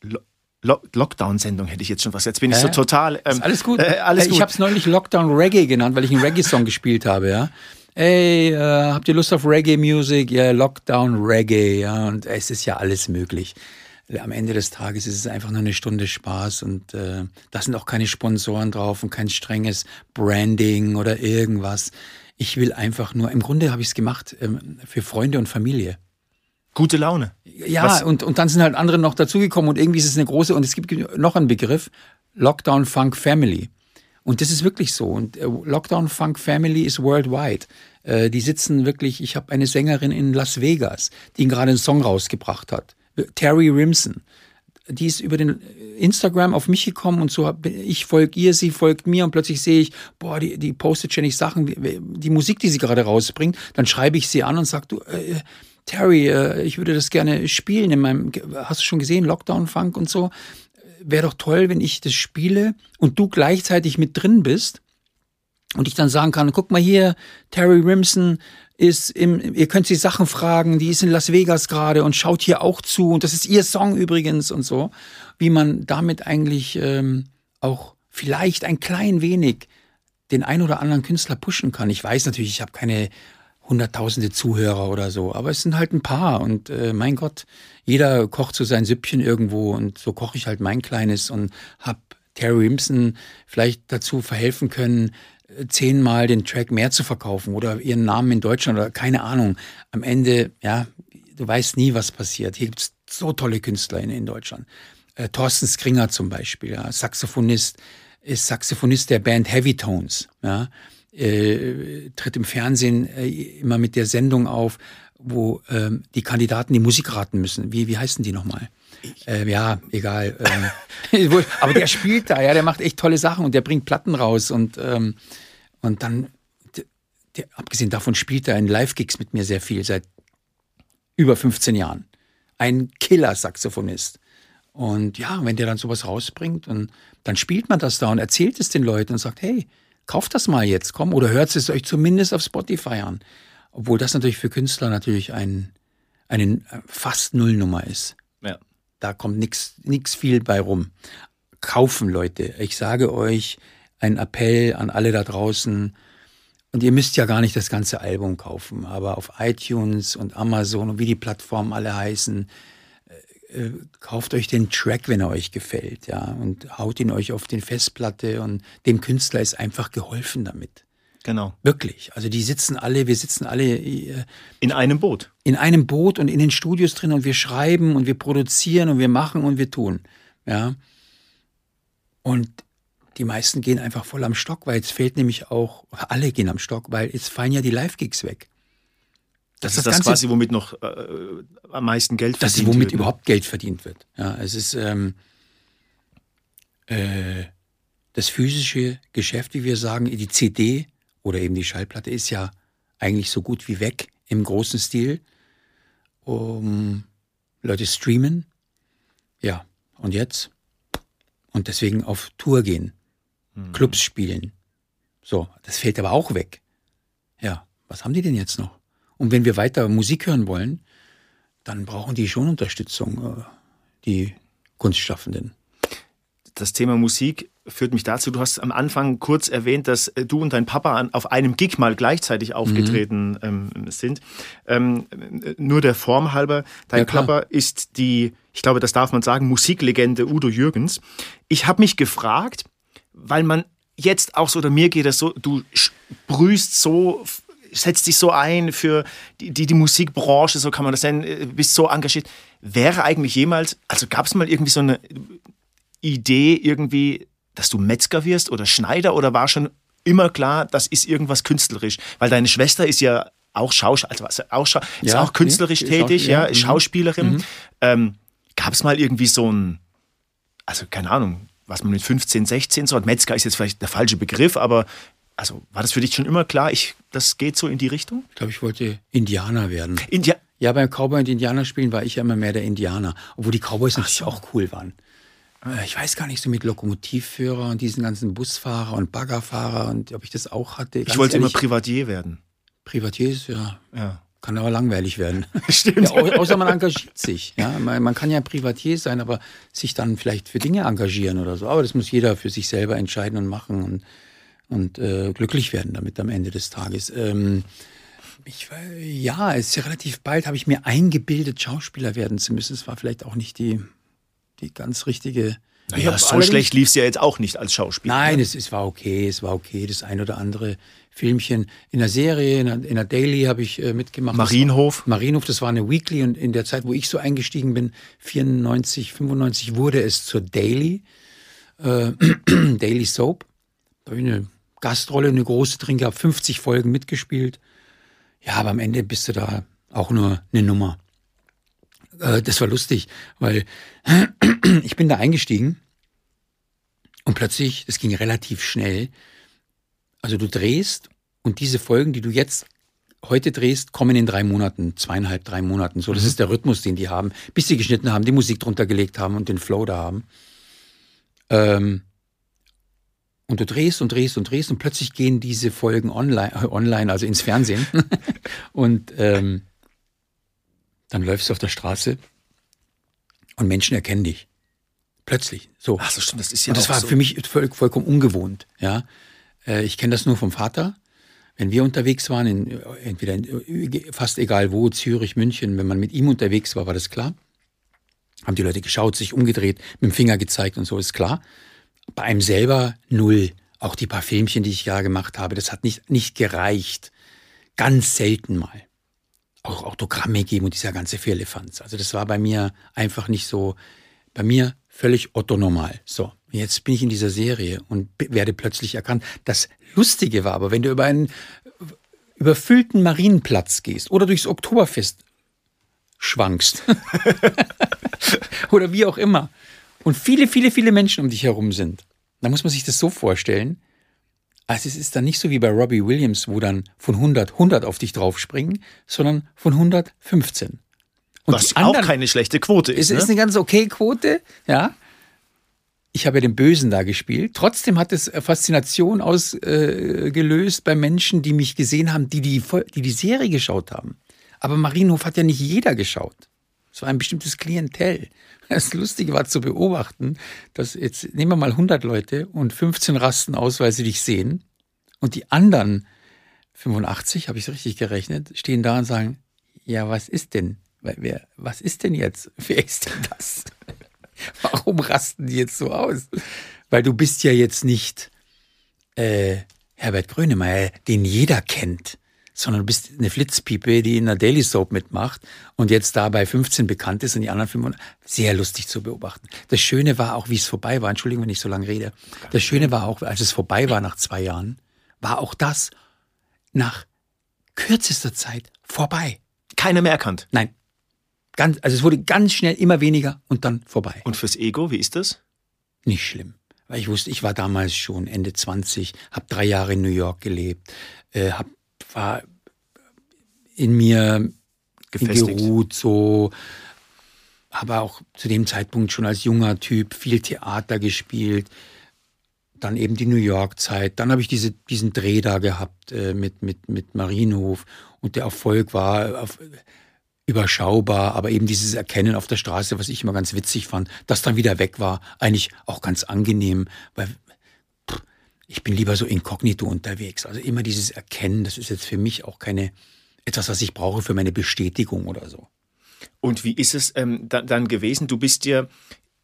Speaker 2: Lo- Lo Lockdown-Sendung, hätte ich jetzt schon was. Jetzt bin ich so total. Ähm,
Speaker 3: alles gut.
Speaker 2: Äh, alles
Speaker 3: Äh. Ich habe es neulich Lockdown Reggae genannt, weil ich einen Reggae-Song gespielt habe, ja. Ey, äh, habt ihr Lust auf Reggae-Music? Ja, Lockdown Reggae, ja. Und es ist ja alles möglich. Am Ende des Tages ist es einfach nur eine Stunde Spaß und äh, da sind auch keine Sponsoren drauf und kein strenges Branding oder irgendwas. Ich will einfach nur, im Grunde habe ich es gemacht ähm, für Freunde und Familie.
Speaker 2: Gute Laune.
Speaker 3: Ja,
Speaker 2: Was-
Speaker 3: und, und dann sind halt andere noch dazugekommen und irgendwie ist es eine große, und es gibt noch einen Begriff, Lockdown Funk Family. Und das ist wirklich so. Und äh, Lockdown Funk Family ist worldwide. Äh, die sitzen wirklich, ich habe eine Sängerin in Las Vegas, die gerade einen Song rausgebracht hat. Terry Rimson. Die ist über den Instagram auf mich gekommen und so hab, ich folge ihr, sie folgt mir und plötzlich sehe ich, boah, die, die postet ständig Sachen, wie- die Musik, die sie gerade rausbringt. Dann schreibe ich sie an und sag, du, äh, Terry, äh, ich würde das gerne spielen in meinem, hast du schon gesehen, Lockdown Funk und so. Wäre doch toll, wenn ich das spiele und du gleichzeitig mit drin bist und ich dann sagen kann, guck mal hier, Terry Rimson ist im, ihr könnt sie Sachen fragen, die ist in Las Vegas gerade und schaut hier auch zu und das ist ihr Song übrigens und so, wie man damit eigentlich ähm, auch vielleicht ein klein wenig den ein oder anderen Künstler pushen kann. Ich weiß natürlich, ich habe keine hunderttausende Zuhörer oder so, aber es sind halt ein paar und äh, mein Gott, jeder kocht so sein Süppchen irgendwo und so koche ich halt mein kleines und hab Terry Rimson vielleicht dazu verhelfen können, äh, zehnmal den Track mehr zu verkaufen oder ihren Namen in Deutschland oder keine Ahnung. Am Ende, ja, du weißt nie, was passiert. Hier gibt's so tolle Künstler in, in Deutschland. Äh, Thorsten Skringer zum Beispiel, ja, Saxophonist, ist Saxophonist der Band Heavy Tones, ja, äh, tritt im Fernsehen äh, immer mit der Sendung auf, wo ähm, die Kandidaten die Musik raten müssen. Wie, wie heißen die nochmal? Ähm, ja, egal. Ähm, aber der spielt da, ja, der macht echt tolle Sachen und der bringt Platten raus und, ähm, und dann, der, der, abgesehen davon spielt er in Live-Gigs mit mir sehr viel, seit über 15 Jahren. Ein Killer-Saxophonist. Und ja, wenn der dann sowas rausbringt, und dann spielt man das da und erzählt es den Leuten und sagt, hey, kauft das mal jetzt, komm, oder hört es euch zumindest auf Spotify an. Obwohl das natürlich für Künstler natürlich ein, eine fast Nullnummer ist.
Speaker 2: Ja.
Speaker 3: Da kommt nichts nix viel bei rum. Kaufen, Leute. Ich sage euch, ein Appell an alle da draußen. Und ihr müsst ja gar nicht das ganze Album kaufen, aber auf iTunes und Amazon und wie die Plattformen alle heißen, äh, kauft euch den Track, wenn er euch gefällt, ja, und haut ihn euch auf den Festplatte und dem Künstler ist einfach geholfen damit.
Speaker 2: Genau.
Speaker 3: Wirklich. Also die sitzen alle, wir sitzen alle äh,
Speaker 2: in einem Boot.
Speaker 3: In einem Boot und in den Studios drin und wir schreiben und wir produzieren und wir machen und wir tun. Ja. Und die meisten gehen einfach voll am Stock, weil es fehlt nämlich auch, alle gehen am Stock, weil jetzt fallen ja die Live-Gigs weg.
Speaker 2: Das, das ist das, das quasi, womit noch äh, am meisten Geld verdient
Speaker 3: wird. Das ist, womit wird, überhaupt Geld verdient wird. Ja, es ist ähm, äh, das physische Geschäft, wie wir sagen, die CD oder eben die Schallplatte ist ja eigentlich so gut wie weg im großen Stil. Um, Leute streamen. Ja, und jetzt? Und deswegen auf Tour gehen, mhm. Clubs spielen. So, das fällt aber auch weg. Ja, was haben die denn jetzt noch? Und wenn wir weiter Musik hören wollen, dann brauchen die schon Unterstützung, äh, die Kunstschaffenden.
Speaker 2: Das Thema Musik führt mich dazu, du hast am Anfang kurz erwähnt, dass äh, du und dein Papa auf einem Gig mal gleichzeitig mhm. aufgetreten mhm. ähm, sind. Ähm, nur der Form halber, dein ja, Papa ist die, ich glaube, das darf man sagen, Musiklegende Udo Jürgens. Ich habe mich gefragt, weil man jetzt auch so, oder mir geht das so, du sprühst so setzt dich so ein für die, die, die, Musikbranche, so kann man das nennen, äh, bist so engagiert. Wäre eigentlich jemals, also gab es mal irgendwie so eine Idee, irgendwie dass du Metzger wirst oder Schneider oder war schon immer klar, das ist irgendwas künstlerisch? Weil deine Schwester ist ja auch Schauspielerin, also auch, Schau ist auch künstlerisch nee, tätig, ja, ist mhm. Schauspielerin. Mhm. Ähm, Gab es mal irgendwie so ein, also keine Ahnung, was man mit 15, 16 so hat, Metzger ist jetzt vielleicht der falsche Begriff, aber also war das für dich schon immer klar, ich, das geht so in die Richtung?
Speaker 3: Ich glaube, ich wollte Indianer werden.
Speaker 2: India
Speaker 3: ja, beim Cowboy und Indianer spielen war ich ja immer mehr der Indianer, obwohl die Cowboys natürlich so. auch cool waren. Äh, ich weiß gar nicht, so mit Lokomotivführer und diesen ganzen Busfahrer und Baggerfahrer und ob ich das auch hatte.
Speaker 2: ich wollte ehrlich, immer Privatier werden.
Speaker 3: Privatier ist ja,
Speaker 2: ja.
Speaker 3: kann aber langweilig werden.
Speaker 2: Stimmt.
Speaker 3: Ja, außer man engagiert sich. Ja, man, man, kann ja Privatier sein, aber sich dann vielleicht für Dinge engagieren oder so. Aber das muss jeder für sich selber entscheiden und machen und, und äh, glücklich werden damit am Ende des Tages. Ähm, ich, ja, es ist ja relativ bald, habe ich mir eingebildet, Schauspieler werden zu müssen. Es war vielleicht auch nicht die die ganz richtige.
Speaker 2: Naja, so schlecht lief es ja jetzt auch nicht als Schauspieler.
Speaker 3: Nein, ne? es, es war okay, es war okay. Das ein oder andere Filmchen in der Serie, in der, in der Daily habe ich äh, mitgemacht.
Speaker 2: Marienhof.
Speaker 3: Das war, Marienhof, das war eine Weekly und in der Zeit, wo ich so eingestiegen bin, 94, 95, wurde es zur Daily, äh, Daily Soap. Da habe ich eine Gastrolle, eine große drin gehabt, 50 Folgen mitgespielt. Ja, aber am Ende bist du da auch nur eine Nummer. Äh, das war lustig, weil ich bin da eingestiegen und plötzlich, das ging relativ schnell. Also du drehst und diese Folgen, die du jetzt heute drehst, kommen in drei Monaten, zweieinhalb, drei Monaten. So, das mhm. ist der Rhythmus, den die haben, bis sie geschnitten haben, die Musik drunter gelegt haben und den Flow da haben. Ähm, und du drehst und drehst und drehst und plötzlich gehen diese Folgen online, äh, online also ins Fernsehen. und ähm, dann läufst du auf der Straße und Menschen erkennen dich. Plötzlich. So.
Speaker 2: Ach so, stimmt, das ist ja
Speaker 3: Und das war so. für mich voll, vollkommen ungewohnt. Ja, äh, Ich kenne das nur vom Vater. Wenn wir unterwegs waren, in, entweder in, fast egal wo, Zürich, München, wenn man mit ihm unterwegs war, war das klar. Haben die Leute geschaut, sich umgedreht, mit dem Finger gezeigt und so, ist klar. Bei einem selber null. Auch die paar Filmchen, die ich ja gemacht habe, das hat nicht, nicht gereicht. Ganz selten mal auch Autogramme geben und dieser ganze Firlefanz. Also das war bei mir einfach nicht so, bei mir völlig Otto normal. So, jetzt bin ich in dieser Serie und werde plötzlich erkannt. Das Lustige war aber, wenn du über einen überfüllten Marienplatz gehst oder durchs Oktoberfest schwankst oder wie auch immer und viele, viele, viele Menschen um dich herum sind, dann muss man sich das so vorstellen, also es ist dann nicht so wie bei Robbie Williams, wo dann von 100 100 auf dich draufspringen, sondern von 115.
Speaker 2: Und Was anderen, auch keine schlechte Quote ist.
Speaker 3: Es ne? ist eine ganz okay Quote, ja. Ich habe ja den Bösen da gespielt. Trotzdem hat es Faszination ausgelöst äh, bei Menschen, die mich gesehen haben, die die, die die Serie geschaut haben. Aber Marienhof hat ja nicht jeder geschaut. Es war ein bestimmtes Klientel. Das Lustige war zu beobachten, dass jetzt nehmen wir mal 100 Leute und 15 rasten aus, weil sie dich sehen. Und die anderen 85, habe ich es richtig gerechnet, stehen da und sagen, ja, was ist denn? Wer, was ist denn jetzt? Wer ist denn das? Warum rasten die jetzt so aus? Weil du bist ja jetzt nicht äh, Herbert Grönemeyer, den jeder kennt sondern du bist eine Flitzpiepe, die in einer Daily Soap mitmacht und jetzt da bei 15 bekannt ist und die anderen 500. Sehr lustig zu beobachten. Das Schöne war auch, wie es vorbei war. Entschuldigung, wenn ich so lange rede. Das Schöne war auch, als es vorbei war nach zwei Jahren, war auch das nach kürzester Zeit vorbei.
Speaker 2: Keiner mehr erkannt?
Speaker 3: Nein. Ganz, also es wurde ganz schnell immer weniger und dann vorbei.
Speaker 2: Und fürs Ego, wie ist das?
Speaker 3: Nicht schlimm. Weil ich wusste, ich war damals schon Ende 20, habe drei Jahre in New York gelebt, äh, habe war in mir Gefestigt. geruht, so. Habe auch zu dem Zeitpunkt schon als junger Typ viel Theater gespielt, dann eben die New York-Zeit, dann habe ich diese, diesen Dreh da gehabt äh, mit, mit, mit Marienhof. Und der Erfolg war auf, überschaubar, aber eben dieses Erkennen auf der Straße, was ich immer ganz witzig fand, das dann wieder weg war, eigentlich auch ganz angenehm, weil ich bin lieber so inkognito unterwegs. Also immer dieses Erkennen, das ist jetzt für mich auch keine etwas, was ich brauche für meine Bestätigung oder so.
Speaker 2: Und wie ist es ähm, da, dann gewesen? Du bist ähm,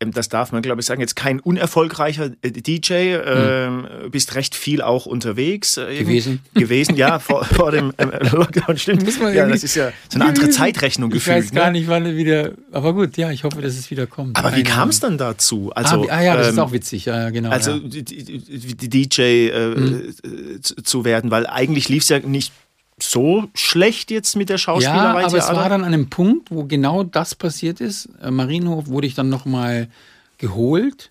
Speaker 2: das darf man, glaube ich, sagen, jetzt kein unerfolgreicher äh, DJ, äh, hm. bist recht viel auch unterwegs
Speaker 3: äh, gewesen.
Speaker 2: Gewesen, ja, vor, vor dem ähm, Lockdown, stimmt. ja, das ist ja so eine andere Zeitrechnung gefühlt.
Speaker 3: Ich weiß gar ne? nicht, wann wieder, aber gut, ja, ich hoffe, dass es wieder kommt.
Speaker 2: Aber wie kam es dann dazu?
Speaker 3: Also, ah, ah, ja, das ähm, ist auch witzig, ja, genau.
Speaker 2: Also
Speaker 3: ja.
Speaker 2: Die, die DJ äh, hm. zu werden, weil eigentlich lief es ja nicht so schlecht jetzt mit der Schauspielerei.
Speaker 3: Ja, aber es war dann an einem Punkt, wo genau das passiert ist. Äh, Marienhof wurde ich dann nochmal geholt.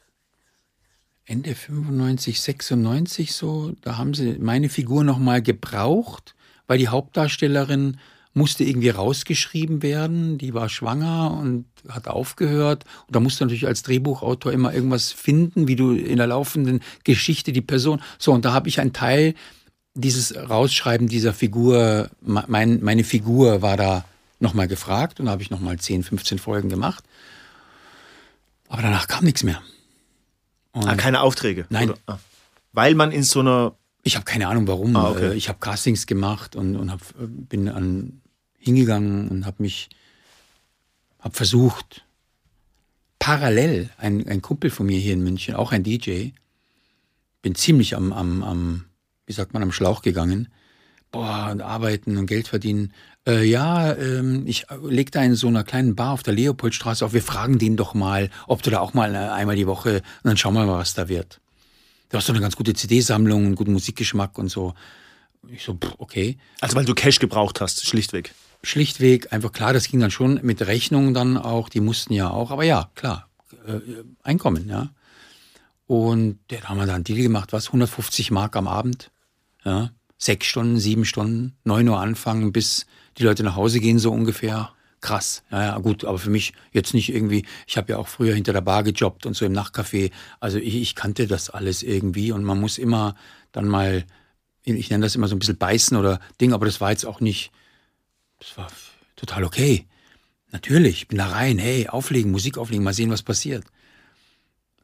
Speaker 3: Ende 95, 96 so. Da haben sie meine Figur nochmal gebraucht, weil die Hauptdarstellerin musste irgendwie rausgeschrieben werden. Die war schwanger und hat aufgehört. Und da musst du natürlich als Drehbuchautor immer irgendwas finden, wie du in der laufenden Geschichte die Person. So, und da habe ich einen Teil dieses Rausschreiben dieser Figur, mein, meine Figur war da nochmal gefragt und da habe ich nochmal 10, 15 Folgen gemacht. Aber danach kam nichts mehr.
Speaker 2: ah, keine Aufträge?
Speaker 3: Nein.
Speaker 2: Ah. Weil man in so einer.
Speaker 3: Ich habe keine Ahnung warum. Ah, okay. Äh, ich habe Castings gemacht und, und hab, bin an, hingegangen und habe mich, habe versucht, parallel, ein, ein Kumpel von mir hier in München, auch ein DJ, bin ziemlich am, am, am wie sagt man, am Schlauch gegangen. Boah, und arbeiten und Geld verdienen. Äh, ja, ähm, ich leg da in so einer kleinen Bar auf der Leopoldstraße auf. Wir fragen den doch mal, ob du da auch mal äh, einmal die Woche und dann schauen wir mal, was da wird. Du hast doch eine ganz gute CD-Sammlung, einen guten Musikgeschmack und so. Ich so, pff, okay.
Speaker 2: Also weil du Cash gebraucht hast, schlichtweg.
Speaker 3: Schlichtweg, einfach klar, das ging dann schon mit Rechnungen dann auch, die mussten ja auch, aber ja, klar, äh, Einkommen, ja. Und ja, da haben wir da einen Deal gemacht, was, 150 Mark am Abend. Ja, sechs Stunden, sieben Stunden, neun Uhr anfangen, bis die Leute nach Hause gehen, so ungefähr. Krass. Ja, gut, aber für mich jetzt nicht irgendwie, ich habe ja auch früher hinter der Bar gejobbt und so im Nachtcafé. Also ich, ich kannte das alles irgendwie und man muss immer dann mal, ich nenne das immer so ein bisschen beißen oder Ding, aber das war jetzt auch nicht, das war total okay. Natürlich, ich bin da rein, hey, auflegen, Musik auflegen, mal sehen, was passiert.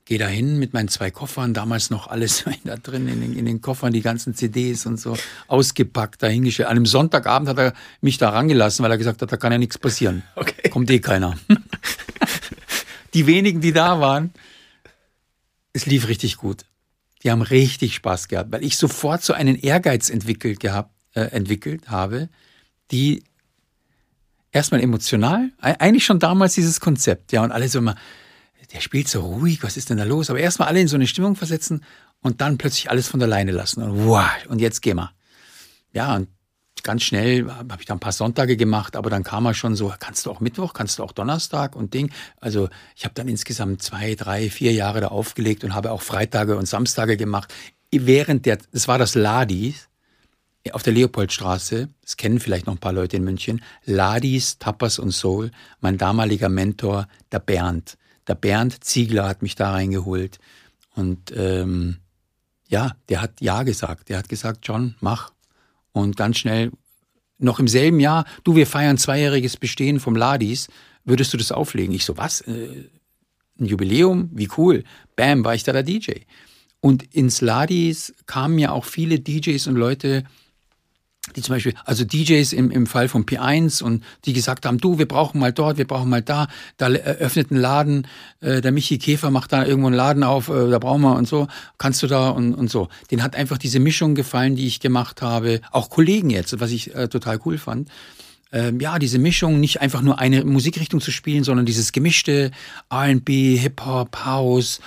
Speaker 3: Gehe da hin mit meinen zwei Koffern, damals noch alles da drin in den, in den Koffern, die ganzen CDs und so ausgepackt, dahingestellt. An einem Sonntagabend hat er mich da rangelassen, weil er gesagt hat, da kann ja nichts passieren. Okay. Kommt eh keiner. die wenigen, die da waren, es lief richtig gut. Die haben richtig Spaß gehabt, weil ich sofort so einen Ehrgeiz entwickelt gehabt, äh, entwickelt habe, die erstmal emotional, eigentlich schon damals dieses Konzept, ja, und alle so immer, der spielt so ruhig, was ist denn da los? Aber erstmal alle in so eine Stimmung versetzen und dann plötzlich alles von der Leine lassen. Und wow, und jetzt gehen wir. Ja, und ganz schnell habe ich da ein paar Sonntage gemacht, aber dann kam er schon so, kannst du auch Mittwoch, kannst du auch Donnerstag und Ding. Also ich habe dann insgesamt zwei, drei, vier Jahre da aufgelegt und habe auch Freitage und Samstage gemacht. Während der, das war das Ladis auf der Leopoldstraße, das kennen vielleicht noch ein paar Leute in München, Ladis, Tapas und Soul, mein damaliger Mentor, der Bernd. Der Bernd Ziegler hat mich da reingeholt und ähm, ja, der hat Ja gesagt. Der hat gesagt, John, mach. Und ganz schnell, noch im selben Jahr, du, wir feiern zweijähriges Bestehen vom Ladis, würdest du das auflegen? Ich so, was? Äh, ein Jubiläum? Wie cool. Bam, war ich da der DJ. Und ins Ladis kamen ja auch viele DJs und Leute, die zum Beispiel, also DJs im, im Fall von P1 und die gesagt haben, du, wir brauchen mal dort, wir brauchen mal da, da öffnet ein Laden, äh, der Michi Käfer macht da irgendwo einen Laden auf, äh, da brauchen wir und so, kannst du da und, und so. Den hat einfach diese Mischung gefallen, die ich gemacht habe, auch Kollegen jetzt, was ich äh, total cool fand. Ähm, ja, diese Mischung, nicht einfach nur eine Musikrichtung zu spielen, sondern dieses gemischte R&B, Hip-Hop, House,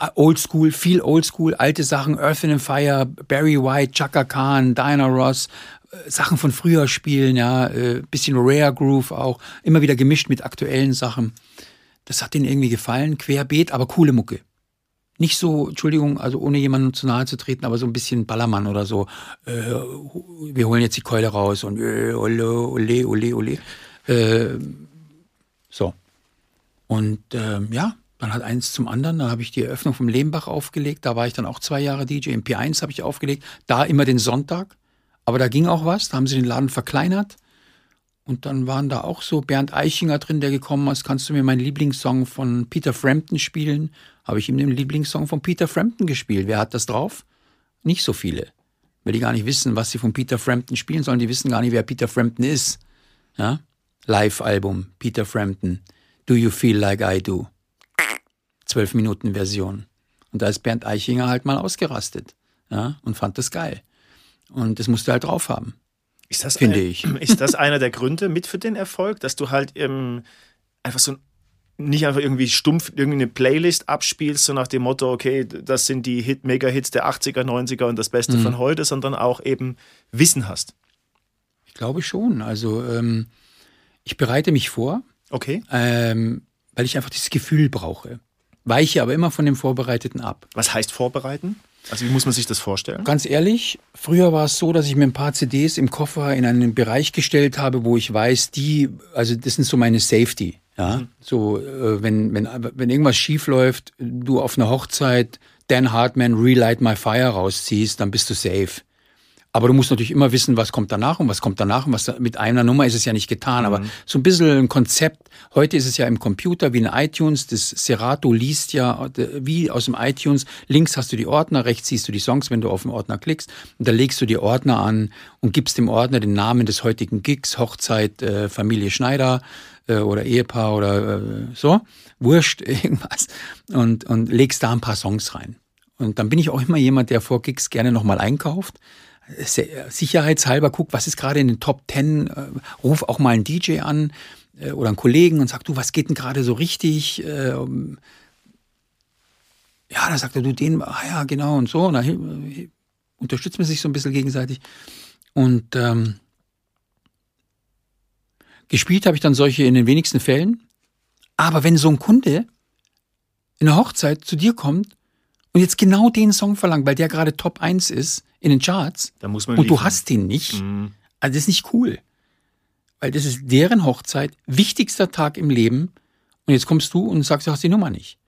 Speaker 3: äh, Oldschool, viel Oldschool, alte Sachen, Earth and Fire, Barry White, Chaka Khan, Diana Ross, Sachen von früher spielen, ja, äh, bisschen Rare Groove auch, immer wieder gemischt mit aktuellen Sachen. Das hat denen irgendwie gefallen, querbeet, aber coole Mucke. Nicht so, Entschuldigung, also ohne jemandem zu nahe zu treten, aber so ein bisschen Ballermann oder so. Äh, wir holen jetzt die Keule raus und äh, ole, ole, ole, ole. Äh, so. Und ähm, ja, dann hat eins zum anderen. Dann habe ich die Eröffnung vom Lehmbach aufgelegt. Da war ich dann auch zwei Jahre DJ. Im P1 habe ich aufgelegt. Da immer den Sonntag. Aber da ging auch was, da haben sie den Laden verkleinert. Und dann waren da auch so Bernd Eichinger drin, der gekommen ist. Kannst du mir meinen Lieblingssong von Peter Frampton spielen? Habe ich ihm den Lieblingssong von Peter Frampton gespielt. Wer hat das drauf? Nicht so viele. Weil die gar nicht wissen, was sie von Peter Frampton spielen sollen. Die wissen gar nicht, wer Peter Frampton ist. Ja? Live-Album, Peter Frampton. Do You Feel Like I Do? Zwölf Minuten Version. Und da ist Bernd Eichinger halt mal ausgerastet. Ja? Und fand das geil. Und das musst du halt drauf haben.
Speaker 2: Ist das
Speaker 3: finde
Speaker 2: eine,
Speaker 3: ich.
Speaker 2: Ist das einer der Gründe mit für den Erfolg, dass du halt ähm, einfach so nicht einfach irgendwie stumpf irgendeine Playlist abspielst, so nach dem Motto, okay, das sind die Hit, Mega-Hits der 80er, 90er und das Beste mhm. von heute, sondern auch eben Wissen hast?
Speaker 3: Ich glaube schon. Also ähm, ich bereite mich vor.
Speaker 2: Okay.
Speaker 3: Ähm, weil ich einfach dieses Gefühl brauche. Weiche aber immer von dem Vorbereiteten ab.
Speaker 2: Was heißt vorbereiten? Also wie muss man sich das vorstellen?
Speaker 3: Ganz ehrlich, früher war es so, dass ich mir ein paar CDs im Koffer in einen Bereich gestellt habe, wo ich weiß, die, also das sind so meine Safety. Ja, mhm. so äh, wenn wenn wenn irgendwas schief läuft, du auf einer Hochzeit Dan Hartman Relight My Fire rausziehst, dann bist du safe. Aber du musst natürlich immer wissen, was kommt danach und was kommt danach und was mit einer Nummer ist es ja nicht getan. Mhm. Aber so ein bisschen ein Konzept. Heute ist es ja im Computer wie in iTunes. Das Serato liest ja wie aus dem iTunes. Links hast du die Ordner, rechts siehst du die Songs, wenn du auf den Ordner klickst. Und da legst du die Ordner an und gibst dem Ordner den Namen des heutigen Gigs, Hochzeit, äh, Familie Schneider äh, oder Ehepaar oder äh, so. Wurscht, irgendwas. Und, und legst da ein paar Songs rein. Und dann bin ich auch immer jemand, der vor Gigs gerne nochmal einkauft sicherheitshalber guck, was ist gerade in den Top Ten, äh, ruf auch mal einen DJ an äh, oder einen Kollegen und sag, du, was geht denn gerade so richtig? Äh, ja, da sagt er, du, den, ah ja, genau und so. Und da unterstützt man sich so ein bisschen gegenseitig. Und ähm, gespielt habe ich dann solche in den wenigsten Fällen. Aber wenn so ein Kunde in der Hochzeit zu dir kommt und jetzt genau den Song verlangt, weil der gerade Top 1 ist in den Charts und du hast ihn nicht, mhm. also das ist nicht cool. Weil das ist deren Hochzeit, wichtigster Tag im Leben und jetzt kommst du und sagst, du hast die Nummer nicht.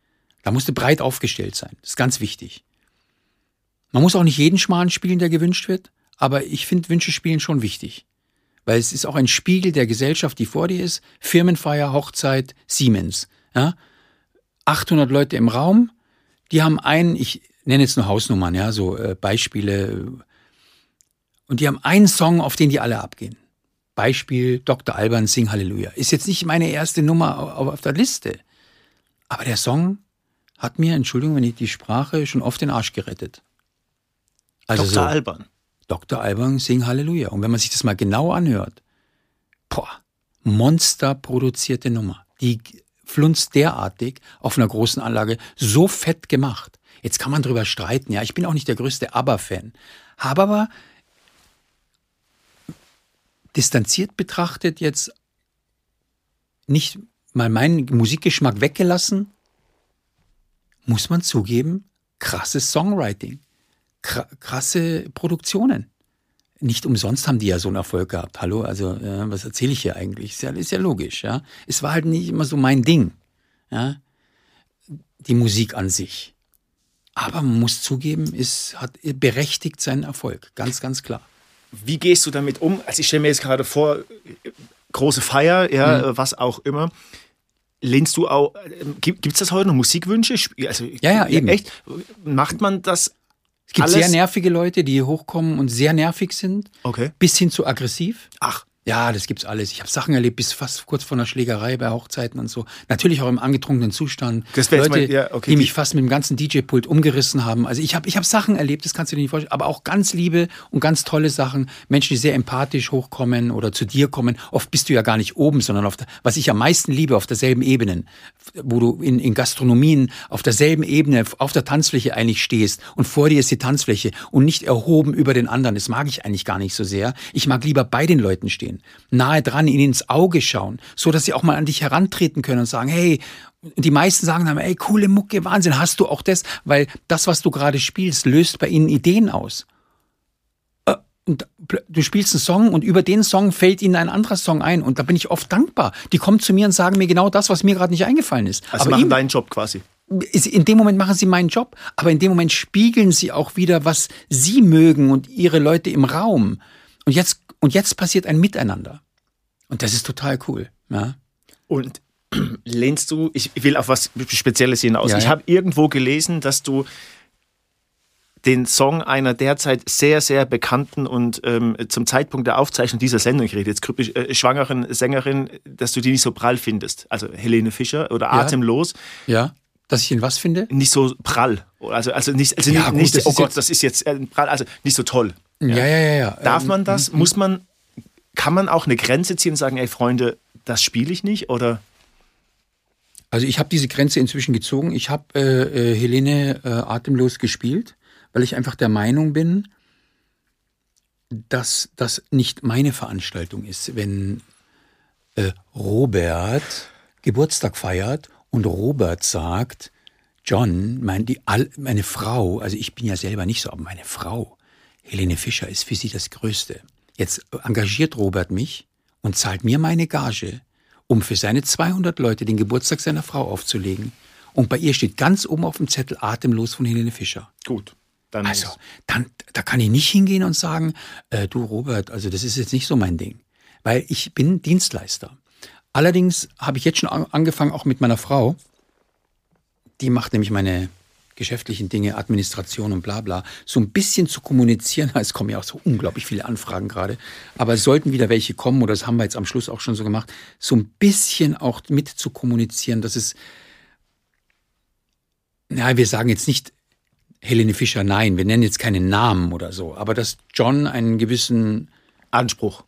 Speaker 3: Da musst du breit aufgestellt sein. Das ist ganz wichtig. Man muss auch nicht jeden Schmarrn spielen, der gewünscht wird, aber ich finde Wünsche spielen schon wichtig. Weil es ist auch ein Spiegel der Gesellschaft, die vor dir ist. Firmenfeier, Hochzeit, Siemens. Ja? 800 Leute im Raum, die haben einen, ich nenne jetzt nur Hausnummern, ja, so äh, Beispiele. Und die haben einen Song, auf den die alle abgehen. Beispiel Dr. Alban Sing Halleluja. Ist jetzt nicht meine erste Nummer auf, auf der Liste. Aber der Song hat mir, Entschuldigung, wenn ich die Sprache, schon oft den Arsch gerettet.
Speaker 2: Also Dr. So, Alban.
Speaker 3: Dr. Alban Sing Halleluja. Und wenn man sich das mal genau anhört, boah, Monster produzierte Nummer. Die flunzt derartig auf einer großen Anlage so fett gemacht. Jetzt kann man drüber streiten. Ja, ich bin auch nicht der größte ABBA-Fan. Habe aber distanziert betrachtet jetzt nicht mal meinen Musikgeschmack weggelassen, muss man zugeben, krasses Songwriting, krasse Produktionen. Nicht umsonst haben die ja so einen Erfolg gehabt. Hallo, also ja, was erzähle ich hier eigentlich? Ist ja, ist ja logisch, ja. Es war halt nicht immer so mein Ding, ja. Die Musik an sich. Aber man muss zugeben, es hat berechtigt seinen Erfolg, ganz, ganz klar.
Speaker 2: Wie gehst du damit um? Also ich stelle mir jetzt gerade vor, große Feier, ja, mhm. was auch immer. Lehnst du auch, gibt es das heute noch Musikwünsche?
Speaker 3: Also, ja, ja, eben.
Speaker 2: Echt? Macht man das
Speaker 3: es gibt Alles? sehr nervige Leute, die hochkommen und sehr nervig sind.
Speaker 2: Okay.
Speaker 3: Bis hin zu aggressiv.
Speaker 2: Ach.
Speaker 3: Ja, das gibt's alles. Ich habe Sachen erlebt, bis fast kurz vor einer Schlägerei bei Hochzeiten und so. Natürlich auch im angetrunkenen Zustand.
Speaker 2: Das
Speaker 3: Leute,
Speaker 2: mal, ja, okay.
Speaker 3: die mich fast mit dem ganzen DJ-Pult umgerissen haben. Also ich habe ich hab Sachen erlebt, das kannst du dir nicht vorstellen. Aber auch ganz liebe und ganz tolle Sachen. Menschen, die sehr empathisch hochkommen oder zu dir kommen. Oft bist du ja gar nicht oben, sondern auf der, was ich am meisten liebe, auf derselben Ebene. Wo du in, in Gastronomien auf derselben Ebene, auf der Tanzfläche eigentlich stehst. Und vor dir ist die Tanzfläche und nicht erhoben über den anderen. Das mag ich eigentlich gar nicht so sehr. Ich mag lieber bei den Leuten stehen. Nahe dran, ihnen ins Auge schauen, so dass sie auch mal an dich herantreten können und sagen, hey, die meisten sagen dann, ey, coole Mucke, Wahnsinn, hast du auch das? Weil das, was du gerade spielst, löst bei ihnen Ideen aus. Äh, und du spielst einen Song und über den Song fällt ihnen ein anderer Song ein und da bin ich oft dankbar. Die kommen zu mir und sagen mir genau das, was mir gerade nicht eingefallen ist.
Speaker 2: Also Aber machen deinen Job quasi.
Speaker 3: In dem Moment machen sie meinen Job, aber in dem Moment spiegeln sie auch wieder, was sie mögen und ihre Leute im Raum. Und jetzt, und jetzt passiert ein Miteinander. Und das ist total cool. Ja.
Speaker 2: Und lehnst du, ich will auf was Spezielles hinaus. Ja, ich habe irgendwo gelesen, dass du den Song einer derzeit sehr, sehr bekannten und ähm, zum Zeitpunkt der Aufzeichnung dieser Sendung, ich rede jetzt kryptisch, äh, schwangeren Sängerin, dass du die nicht so prall findest. Also Helene Fischer oder Atemlos.
Speaker 3: Ja. Dass ich ihn was finde?
Speaker 2: Nicht so prall. Also, also nicht, also ja, nicht, gut, nicht oh Gott, das ist jetzt äh, prall, also nicht so toll.
Speaker 3: Ja, ja, ja. ja.
Speaker 2: Darf man das? Muss man kann man auch eine Grenze ziehen und sagen, ey Freunde, das spiele ich nicht? Oder?
Speaker 3: Also ich habe diese Grenze inzwischen gezogen. Ich habe äh, äh, Helene äh, atemlos gespielt, weil ich einfach der Meinung bin, dass das nicht meine Veranstaltung ist, wenn äh, Robert Geburtstag feiert und Robert sagt, John, mein, die, meine Frau, also ich bin ja selber nicht so, aber meine Frau, Helene Fischer, ist für sie das Größte. Jetzt engagiert Robert mich und zahlt mir meine Gage, um für seine 200 Leute den Geburtstag seiner Frau aufzulegen. Und bei ihr steht ganz oben auf dem Zettel Atemlos von Helene Fischer.
Speaker 2: Gut.
Speaker 3: Dann also, dann, da kann ich nicht hingehen und sagen, äh, du Robert, also das ist jetzt nicht so mein Ding. Weil ich bin Dienstleister. Allerdings habe ich jetzt schon angefangen, auch mit meiner Frau. Die macht nämlich meine geschäftlichen Dinge, Administration und bla bla, so ein bisschen zu kommunizieren. Es kommen ja auch so unglaublich viele Anfragen gerade. Aber es sollten wieder welche kommen, oder das haben wir jetzt am Schluss auch schon so gemacht, so ein bisschen auch mit zu kommunizieren, dass es, ja, wir sagen jetzt nicht Helene Fischer, nein, wir nennen jetzt keinen Namen oder so, aber dass John einen gewissen
Speaker 2: Anspruch,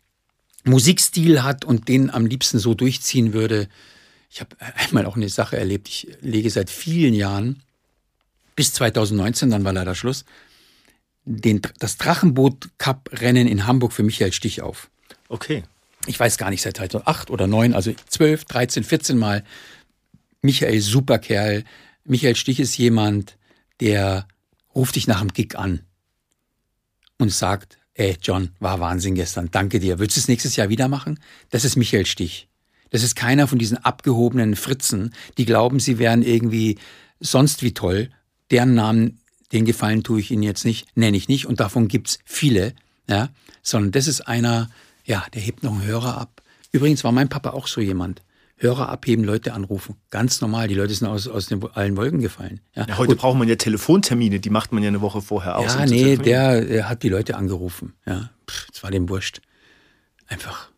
Speaker 3: Musikstil hat und den am liebsten so durchziehen würde. Ich habe einmal auch eine Sache erlebt. Ich lege seit vielen Jahren bis 2019, dann war leider Schluss, den, das Drachenboot-Cup-Rennen in Hamburg für Michael Stich auf.
Speaker 2: Okay.
Speaker 3: Ich weiß gar nicht, seit 2008 oder 9, also 12, 13, 14 Mal. Michael, super Kerl. Michael Stich ist jemand, der ruft dich nach dem Gig an und sagt, ey John, war Wahnsinn gestern, danke dir. Willst du es nächstes Jahr wieder machen? Das ist Michael Stich. Das ist keiner von diesen abgehobenen Fritzen, die glauben, sie wären irgendwie sonst wie toll deren Namen, den Gefallen tue ich Ihnen jetzt nicht, nenne ich nicht und davon gibt's viele, ja, sondern das ist einer, ja, der hebt noch einen Hörer ab. Übrigens war mein Papa auch so jemand. Hörer abheben, Leute anrufen. Ganz normal. Die Leute sind aus, aus den allen Wolken gefallen. Ja,
Speaker 2: ja heute und, braucht man ja Telefontermine, die macht man ja eine Woche vorher aus.
Speaker 3: Ja, um nee, der, der, hat die Leute angerufen. Ja, es war dem wurscht. Einfach,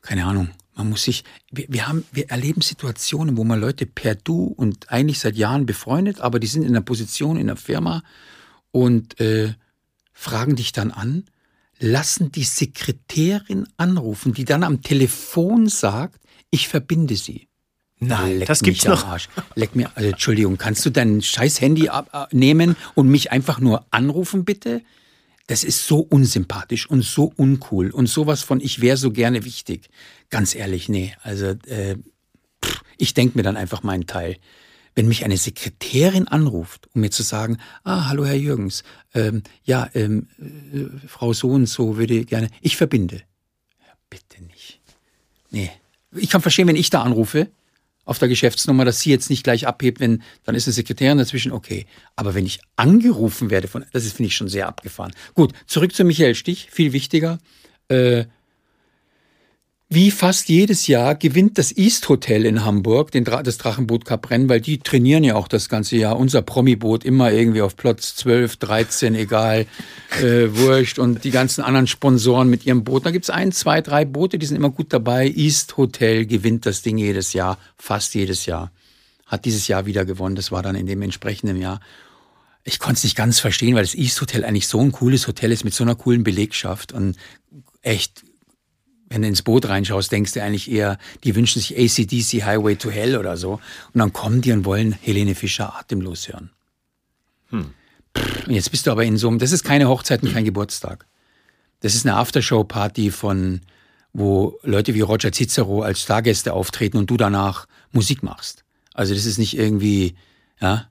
Speaker 3: keine Ahnung, man muss sich, wir, wir, haben, wir erleben Situationen, wo man Leute per Du und eigentlich seit Jahren befreundet, aber die sind in einer Position in der Firma und äh, fragen dich dann an, lassen die Sekretärin anrufen, die dann am Telefon sagt, ich verbinde sie.
Speaker 2: Nein, Leck das gibt's noch.
Speaker 3: Arsch. Leck mir, also, Entschuldigung, kannst du dein scheiß Handy abnehmen und mich einfach nur anrufen, bitte? Das ist so unsympathisch und so uncool und sowas von ich wäre so gerne wichtig. Ganz ehrlich, nee. Also äh, pff, ich denke mir dann einfach meinen Teil. Wenn mich eine Sekretärin anruft, um mir zu sagen, ah, hallo Herr Jürgens, ähm, ja, ähm, äh, Frau so und so würde gerne, ich verbinde. Ja, bitte nicht. Nee. Ich kann verstehen, wenn ich da anrufe, auf der Geschäftsnummer, dass sie jetzt nicht gleich abhebt, wenn dann ist eine Sekretärin dazwischen, okay. Aber wenn ich angerufen werde von, das ist finde ich schon sehr abgefahren. Gut, zurück zu Michael Stich, viel wichtiger. Äh, wie fast jedes Jahr gewinnt das East Hotel in Hamburg den Dra das Drachenboot Cup Rennen, weil die trainieren ja auch das ganze Jahr. Unser Promi-Boot immer irgendwie auf Platz 12, 13, egal, äh, wurscht. Und die ganzen anderen Sponsoren mit ihrem Boot. Da gibt's ein, zwei, drei Boote, die sind immer gut dabei. East Hotel gewinnt das Ding jedes Jahr, fast jedes Jahr. Hat dieses Jahr wieder gewonnen. Das war dann in dem entsprechenden Jahr. Ich konnte es nicht ganz verstehen, weil das East Hotel eigentlich so ein cooles Hotel ist mit so einer coolen Belegschaft und echt wenn du ins Boot reinschaust, denkst du eigentlich eher, die wünschen sich ACDC Highway to Hell oder so. Und dann kommen die und wollen Helene Fischer atemlos hören. Hm. Und jetzt bist du aber in so einem, das ist keine Hochzeit und kein Geburtstag. Das ist eine Aftershow-Party von, wo Leute wie Roger Cicero als Stargäste auftreten und du danach Musik machst. Also das ist nicht irgendwie, ja,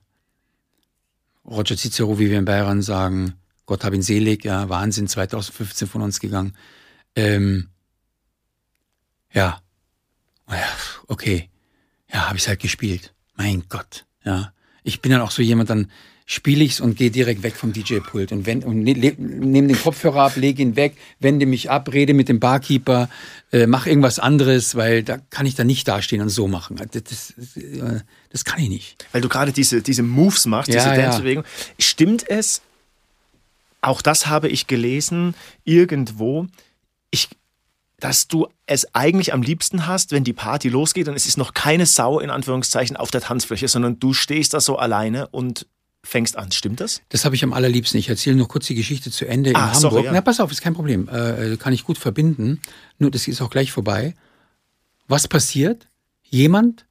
Speaker 3: Roger Cicero, wie wir in Bayern sagen, Gott hab ihn selig, ja, Wahnsinn, 2015 von uns gegangen. Ähm, ja. Ja, okay. Ja, habe ich halt gespielt. Mein Gott. Ja. Ich bin dann auch so jemand, dann spiele ich's und gehe direkt weg vom DJ-Pult und, wenn, und ne, nehme den Kopfhörer ab, lege ihn weg, wende mich ab, rede mit dem Barkeeper, äh, mach irgendwas anderes, weil da kann ich dann nicht dastehen und so machen. Das, das, das, kann ich nicht.
Speaker 2: Weil du gerade diese, diese Moves machst, diese
Speaker 3: Ja, ja.
Speaker 2: Dance-Bewegung. Stimmt es, auch das habe ich gelesen, irgendwo, ich, dass du es eigentlich am liebsten hast, wenn die Party losgeht und es ist noch keine Sau in Anführungszeichen auf der Tanzfläche, sondern du stehst da so alleine und fängst an. Stimmt das?
Speaker 3: Das habe ich am allerliebsten. Ich erzähle nur kurz die Geschichte zu Ende in
Speaker 2: Ah,
Speaker 3: Hamburg.
Speaker 2: sorry, ja.
Speaker 3: Na, pass auf, ist kein Problem. Äh, kann ich gut verbinden. Nur, das ist auch gleich vorbei. Was passiert? Jemand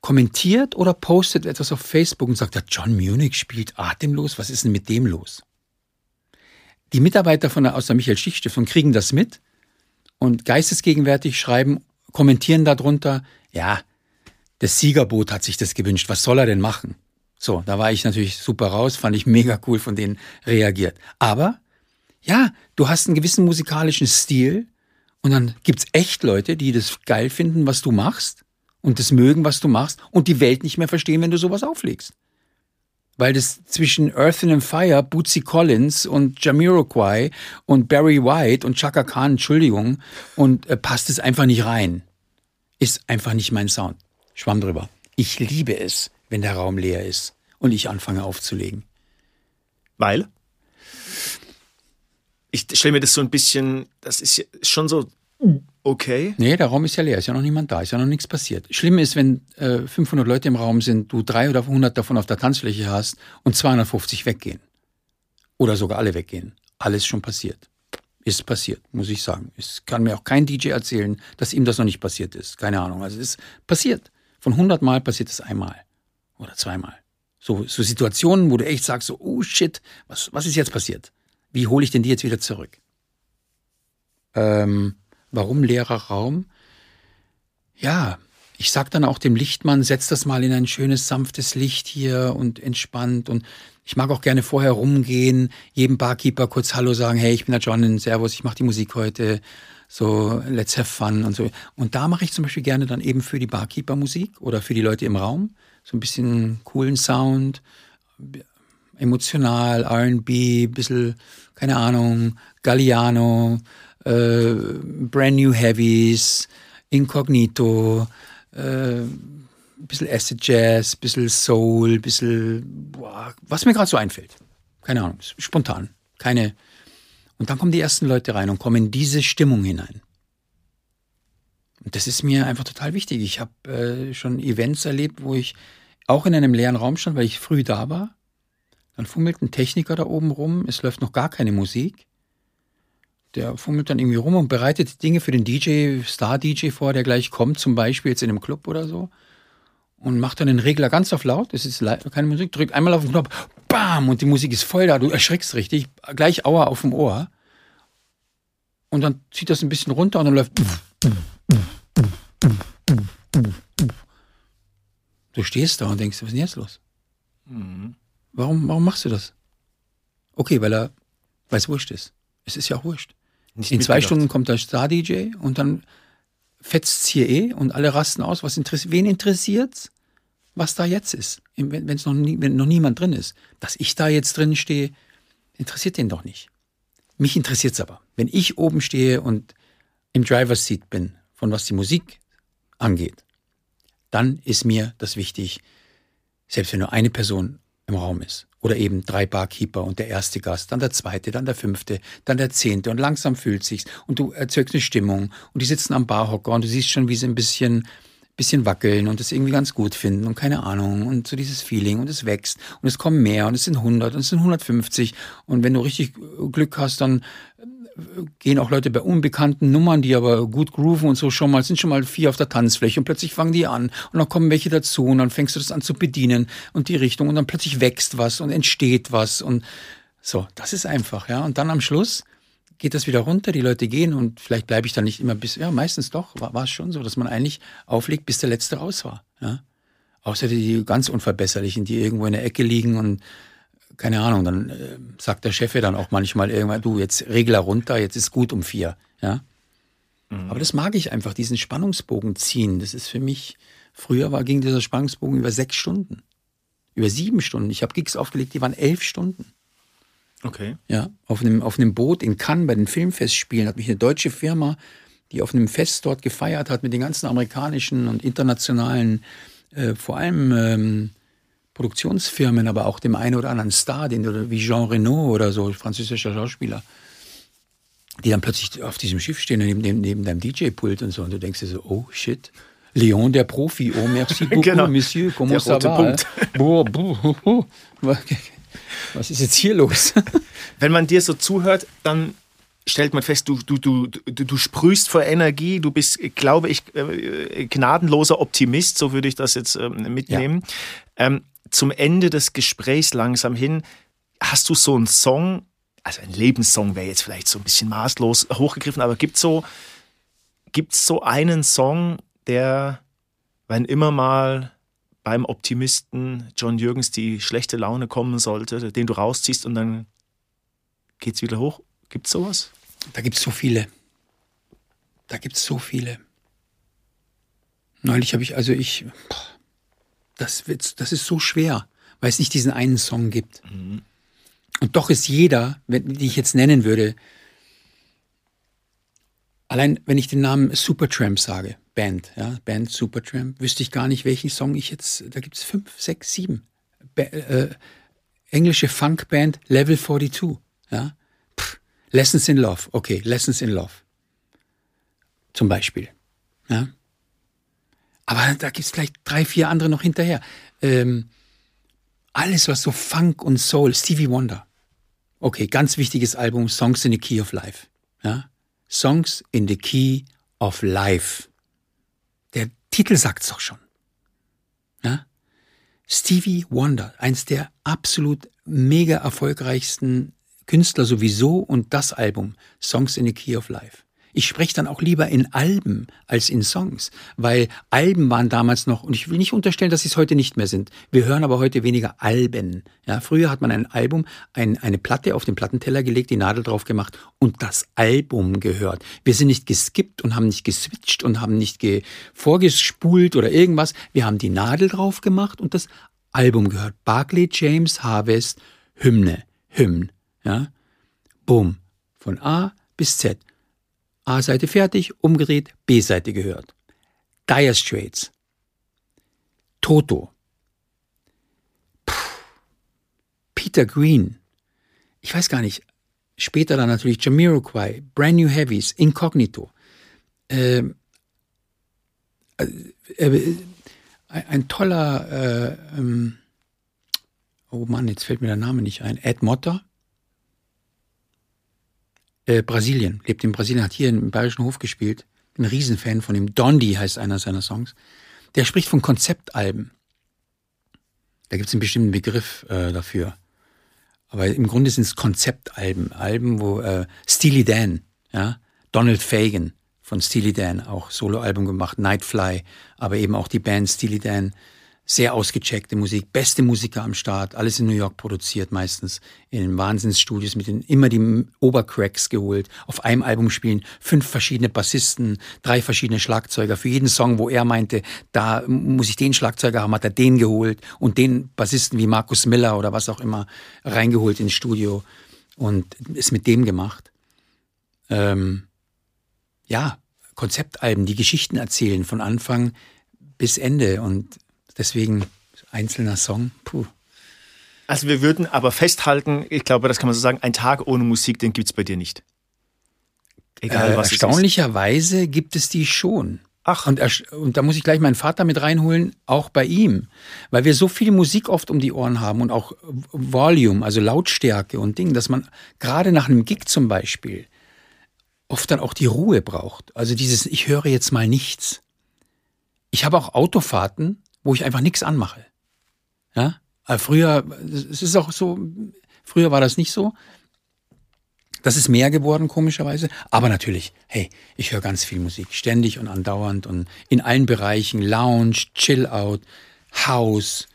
Speaker 3: kommentiert oder postet etwas auf Facebook und sagt, der John Munich spielt atemlos. Was ist denn mit dem los? Die Mitarbeiter von der, aus der Michael Stich Stiftung kriegen das mit und geistesgegenwärtig schreiben, kommentieren darunter, ja, das Siegerboot hat sich das gewünscht. Was soll er denn machen? So, da war ich natürlich super raus, fand ich mega cool von denen reagiert. Aber ja, du hast einen gewissen musikalischen Stil und dann gibt's echt Leute, die das geil finden, was du machst und das mögen, was du machst und die Welt nicht mehr verstehen, wenn du sowas auflegst. Weil das zwischen Earth and Fire, Bootsy Collins und Jamiroquai und Barry White und Chaka Khan, Entschuldigung, und äh, passt es einfach nicht rein. Ist einfach nicht mein Sound. Schwamm drüber. Ich liebe es, wenn der Raum leer ist und ich anfange aufzulegen.
Speaker 2: Weil? Ich stelle mir das so ein bisschen, das ist schon so, okay.
Speaker 3: Nee, der Raum ist ja leer, ist ja noch niemand da, ist ja noch nichts passiert. Schlimm ist, wenn äh, 500 Leute im Raum sind, du drei oder 100 davon auf der Tanzfläche hast und 250 weggehen. Oder sogar alle weggehen. Alles schon passiert. Ist passiert, muss ich sagen. Es kann mir auch kein DJ erzählen, dass ihm das noch nicht passiert ist. Keine Ahnung. Also es ist passiert. Von 100 Mal passiert es einmal. Oder zweimal. So, so Situationen, wo du echt sagst, so, oh shit, was, was ist jetzt passiert? Wie hole ich denn die jetzt wieder zurück? Ähm, warum leerer Raum? Ja, ich sag dann auch dem Lichtmann, setz das mal in ein schönes, sanftes Licht hier und entspannt. Und ich mag auch gerne vorher rumgehen, jedem Barkeeper kurz Hallo sagen, hey, ich bin der John, Servus, ich mache die Musik heute. So, let's have fun und so. Und da mache ich zum Beispiel gerne dann eben für die Barkeeper Musik oder für die Leute im Raum. So ein bisschen coolen Sound, emotional, R&B, bisschen, keine Ahnung, Galliano, äh, Brand New Heavies, Incognito, äh, bisschen Acid Jazz, bisschen Soul, bisschen, boah, was mir gerade so einfällt. Keine Ahnung, spontan. Keine. Und dann kommen die ersten Leute rein und kommen in diese Stimmung hinein. Und das ist mir einfach total wichtig. Ich habe äh, schon Events erlebt, wo ich auch in einem leeren Raum stand, weil ich früh da war. Dann fummelt ein Techniker da oben rum, es läuft noch gar keine Musik. Der fummelt dann irgendwie rum und bereitet Dinge für den DJ, Star-DJ vor, der gleich kommt, zum Beispiel jetzt in einem Club oder so. und mache dann den Regler ganz auf laut, es ist keine Musik, drück einmal auf den Knopf, bam, und die Musik ist voll da, du erschrickst richtig, gleich Auer auf dem Ohr. Und dann zieht das ein bisschen runter und dann läuft. Du stehst da und denkst, was ist denn jetzt los? Mhm. Warum, warum machst du das? Okay, weil er, weil es wurscht ist. Es ist ja auch wurscht. Nicht In zwei Stunden kommt der Star-DJ und dann fetzt es hier eh und alle rasten aus. Was interessiert, wen interessiert's, was da jetzt ist? Wenn, wenn's noch nie, wenn noch niemand drin ist. Dass ich da jetzt drin stehe, interessiert den doch nicht. Mich interessiert es aber. Wenn ich oben stehe und im Driver's Seat bin, von was die Musik angeht, dann ist mir das wichtig, selbst wenn nur eine Person im Raum ist. Oder eben drei Barkeeper und der erste Gast, dann der zweite, dann der fünfte, dann der zehnte und langsam fühlt sich's und du erzeugst eine Stimmung und die sitzen am Barhocker und du siehst schon, wie sie ein bisschen bisschen wackeln und es irgendwie ganz gut finden und keine Ahnung und so dieses Feeling und es wächst und es kommen mehr und es sind 100 und es sind 150 und wenn du richtig Glück hast, dann gehen auch Leute bei unbekannten Nummern, die aber gut grooven und so schon mal, sind schon mal vier auf der Tanzfläche und plötzlich fangen die an und dann kommen welche dazu und dann fängst du das an zu bedienen und die Richtung und dann plötzlich wächst was und entsteht was und so, das ist einfach, ja. Und dann am Schluss geht das wieder runter, die Leute gehen und vielleicht bleibe ich dann nicht immer bis, ja, meistens doch, war es schon so, dass man eigentlich auflegt, bis der Letzte raus war. Ja? Außer die ganz Unverbesserlichen, die irgendwo in der Ecke liegen und keine Ahnung, dann äh, sagt der Chef ja dann auch manchmal irgendwann, du, jetzt Regler runter, jetzt ist gut um vier. Ja? Mhm. Aber das mag ich einfach, diesen Spannungsbogen ziehen. Das ist für mich, früher war, ging dieser Spannungsbogen über sechs Stunden. Über sieben Stunden. Ich habe Gigs aufgelegt, die waren elf Stunden.
Speaker 2: Okay.
Speaker 3: Ja, auf einem, auf einem Boot in Cannes bei den Filmfestspielen hat mich eine deutsche Firma, die auf einem Fest dort gefeiert hat mit den ganzen amerikanischen und internationalen, äh, vor allem ähm, Produktionsfirmen, aber auch dem einen oder anderen Star, den, wie Jean Reno oder so, französischer Schauspieler, die dann plötzlich auf diesem Schiff stehen, neben, neben, neben deinem DJ-Pult und so. Und du denkst dir so, oh shit, Leon der Profi, oh merci beaucoup, genau. Monsieur, comment ça va? Punkt. Boah, boah, boah. Was ist jetzt hier los?
Speaker 2: Wenn man dir so zuhört, dann stellt man fest, du, du, du, du, du sprühst vor Energie, du bist, glaube ich, äh, gnadenloser Optimist, so würde ich das jetzt ähm, mitnehmen. Ja. Ähm, zum Ende des Gesprächs langsam hin, hast du so einen Song, also ein Lebenssong wäre jetzt vielleicht so ein bisschen maßlos hochgegriffen, aber gibt es so, gibt's so einen Song, der, wenn immer mal beim Optimisten John Jürgens die schlechte Laune kommen sollte, den du rausziehst und dann geht es wieder hoch? Gibt es sowas?
Speaker 3: Da gibt es so viele. Da gibt es so viele. Neulich habe ich, also ich, das, wird, das ist so schwer, weil es nicht diesen einen Song gibt. Mhm. Und doch ist jeder, wenn, die ich jetzt nennen würde, allein wenn ich den Namen Supertramp sage, Band, ja, Band Supertramp, wüsste ich gar nicht, welchen Song ich jetzt, da gibt es fünf, sechs, sieben. Ba äh, englische Funkband Level 42, ja. Lessons in Love, okay, Lessons in Love. Zum Beispiel, ja. Aber da gibt es vielleicht drei, vier andere noch hinterher. Ähm, alles, was so Funk und Soul, Stevie Wonder. Okay, ganz wichtiges Album, Songs in the Key of Life. Ja? Songs in the Key of Life. Titel sagt's doch schon. Ja? Stevie Wonder, eins der absolut mega erfolgreichsten Künstler sowieso und das Album Songs in the Key of Life. Ich spreche dann auch lieber in Alben als in Songs, weil Alben waren damals noch, und ich will nicht unterstellen, dass sie es heute nicht mehr sind. Wir hören aber heute weniger Alben. Ja, früher hat man ein Album, ein, eine Platte auf den Plattenteller gelegt, die Nadel drauf gemacht und das Album gehört. Wir sind nicht geskippt und haben nicht geswitcht und haben nicht vorgespult oder irgendwas. Wir haben die Nadel drauf gemacht und das Album gehört. Barclay James Harvest, Hymne, Hymn. Ja, Boom. Von A bis Z. A-Seite fertig, umgedreht, B-Seite gehört. Dire Straits. Toto. Puh. Peter Green. Ich weiß gar nicht. Später dann natürlich Jamiroquai, Brand New Heavies, Incognito. Ähm, äh, äh, ein toller, äh, ähm, oh Mann, jetzt fällt mir der Name nicht ein, Ed Motter. Äh, Brasilien, lebt in Brasilien, hat hier im Bayerischen Hof gespielt. Ein Riesenfan von ihm. Dondi heißt einer seiner Songs. der spricht von Konzeptalben. Da gibt es einen bestimmten Begriff äh, dafür. Aber im Grunde sind es Konzeptalben, Alben, wo äh, Steely Dan, ja, Donald Fagan von Steely Dan, auch Soloalbum gemacht, Nightfly, aber eben auch die Band Steely Dan, sehr ausgecheckte Musik, beste Musiker am Start, alles in New York produziert, meistens in Wahnsinnsstudios mit den immer die Obercracks geholt, auf einem Album spielen, fünf verschiedene Bassisten, drei verschiedene Schlagzeuger, für jeden Song, wo er meinte, da muss ich den Schlagzeuger haben, hat er den geholt und den Bassisten wie Markus Miller oder was auch immer reingeholt ins Studio und ist mit dem gemacht. Ähm, ja, Konzeptalben, die Geschichten erzählen von Anfang bis Ende und Deswegen einzelner Song, puh.
Speaker 2: Also wir würden aber festhalten, ich glaube, das kann man so sagen, ein Tag ohne Musik, den gibt es bei dir nicht.
Speaker 3: Egal, äh, was erstaunlicherweise es gibt es die schon. Ach. Und, und, da muss ich gleich meinen Vater mit reinholen, auch bei ihm. Weil wir so viel Musik oft um die Ohren haben und auch Volume, also Lautstärke und Ding, dass man gerade nach einem Gig zum Beispiel oft dann auch die Ruhe braucht. Also dieses, ich höre jetzt mal nichts. Ich habe auch Autofahrten, wo ich einfach nichts anmache. Ja, aber früher, es ist auch so, früher war das nicht so. Das ist mehr geworden, komischerweise. Aber natürlich, hey, ich höre ganz viel Musik, ständig und andauernd und in allen Bereichen, Lounge, Chill-Out, House,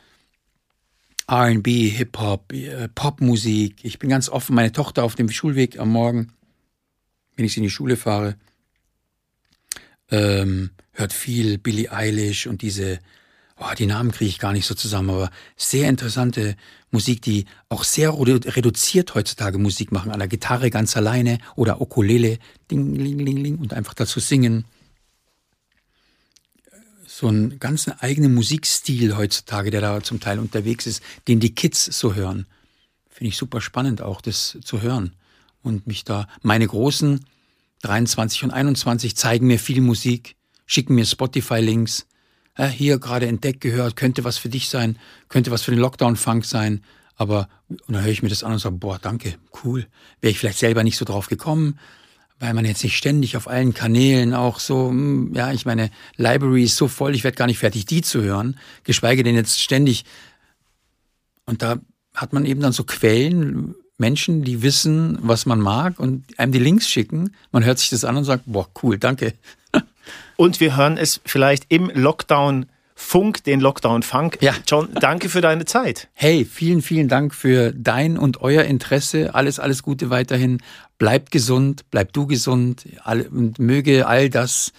Speaker 3: RB, Hip-Hop, äh, Popmusik. Ich bin ganz offen. Meine Tochter auf dem Schulweg am Morgen, wenn ich sie in die Schule fahre, ähm, hört viel Billie Eilish und diese oh, die Namen kriege ich gar nicht so zusammen, aber sehr interessante Musik, die auch sehr reduziert heutzutage Musik machen, an der Gitarre ganz alleine oder Ukulele, ding, ling, ling, ling, und einfach dazu singen. So einen ganz eigenen Musikstil heutzutage, der da zum Teil unterwegs ist, den die Kids so hören. Finde ich super spannend auch, das zu hören. Und mich da, meine großen 23 und 21 zeigen mir viel Musik, schicken mir Spotify-Links, äh, hier gerade entdeckt gehört, könnte was für dich sein, könnte was für den Lockdown-Funk sein. Aber, und dann höre ich mir das an und sage, boah, danke, cool. Wäre ich vielleicht selber nicht so drauf gekommen, weil man jetzt nicht ständig auf allen Kanälen auch so, hm, ja, ich meine, Library ist so voll, ich werde gar nicht fertig, die zu hören, geschweige denn jetzt ständig. Und da hat man eben dann so Quellen, Menschen, die wissen, was man mag und einem die Links schicken. Man hört sich das an und sagt, boah, cool, danke.
Speaker 2: Und wir hören es vielleicht im Lockdown Funk, den Lockdown Funk. Ja. John, danke für deine Zeit.
Speaker 3: Hey, vielen, vielen Dank für dein und euer Interesse. Alles, alles Gute weiterhin. Bleibt gesund, bleib du gesund und möge all das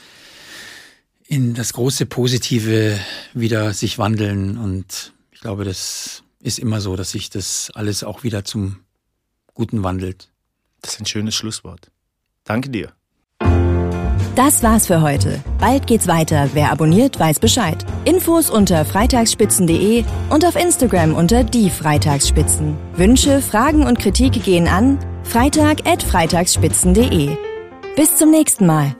Speaker 3: in das große Positive wieder sich wandeln. Und ich glaube, das ist immer so, dass sich das alles auch wieder zum Guten wandelt.
Speaker 2: Das ist ein schönes Schlusswort. Danke dir.
Speaker 1: Das war's für heute. Bald geht's weiter. Wer abonniert, weiß Bescheid. Infos unter freitagsspitzen.de und auf Instagram unter die Freitagsspitzen. Wünsche, Fragen und Kritik gehen an freitag@freitagsspitzen.de. Bis zum nächsten Mal.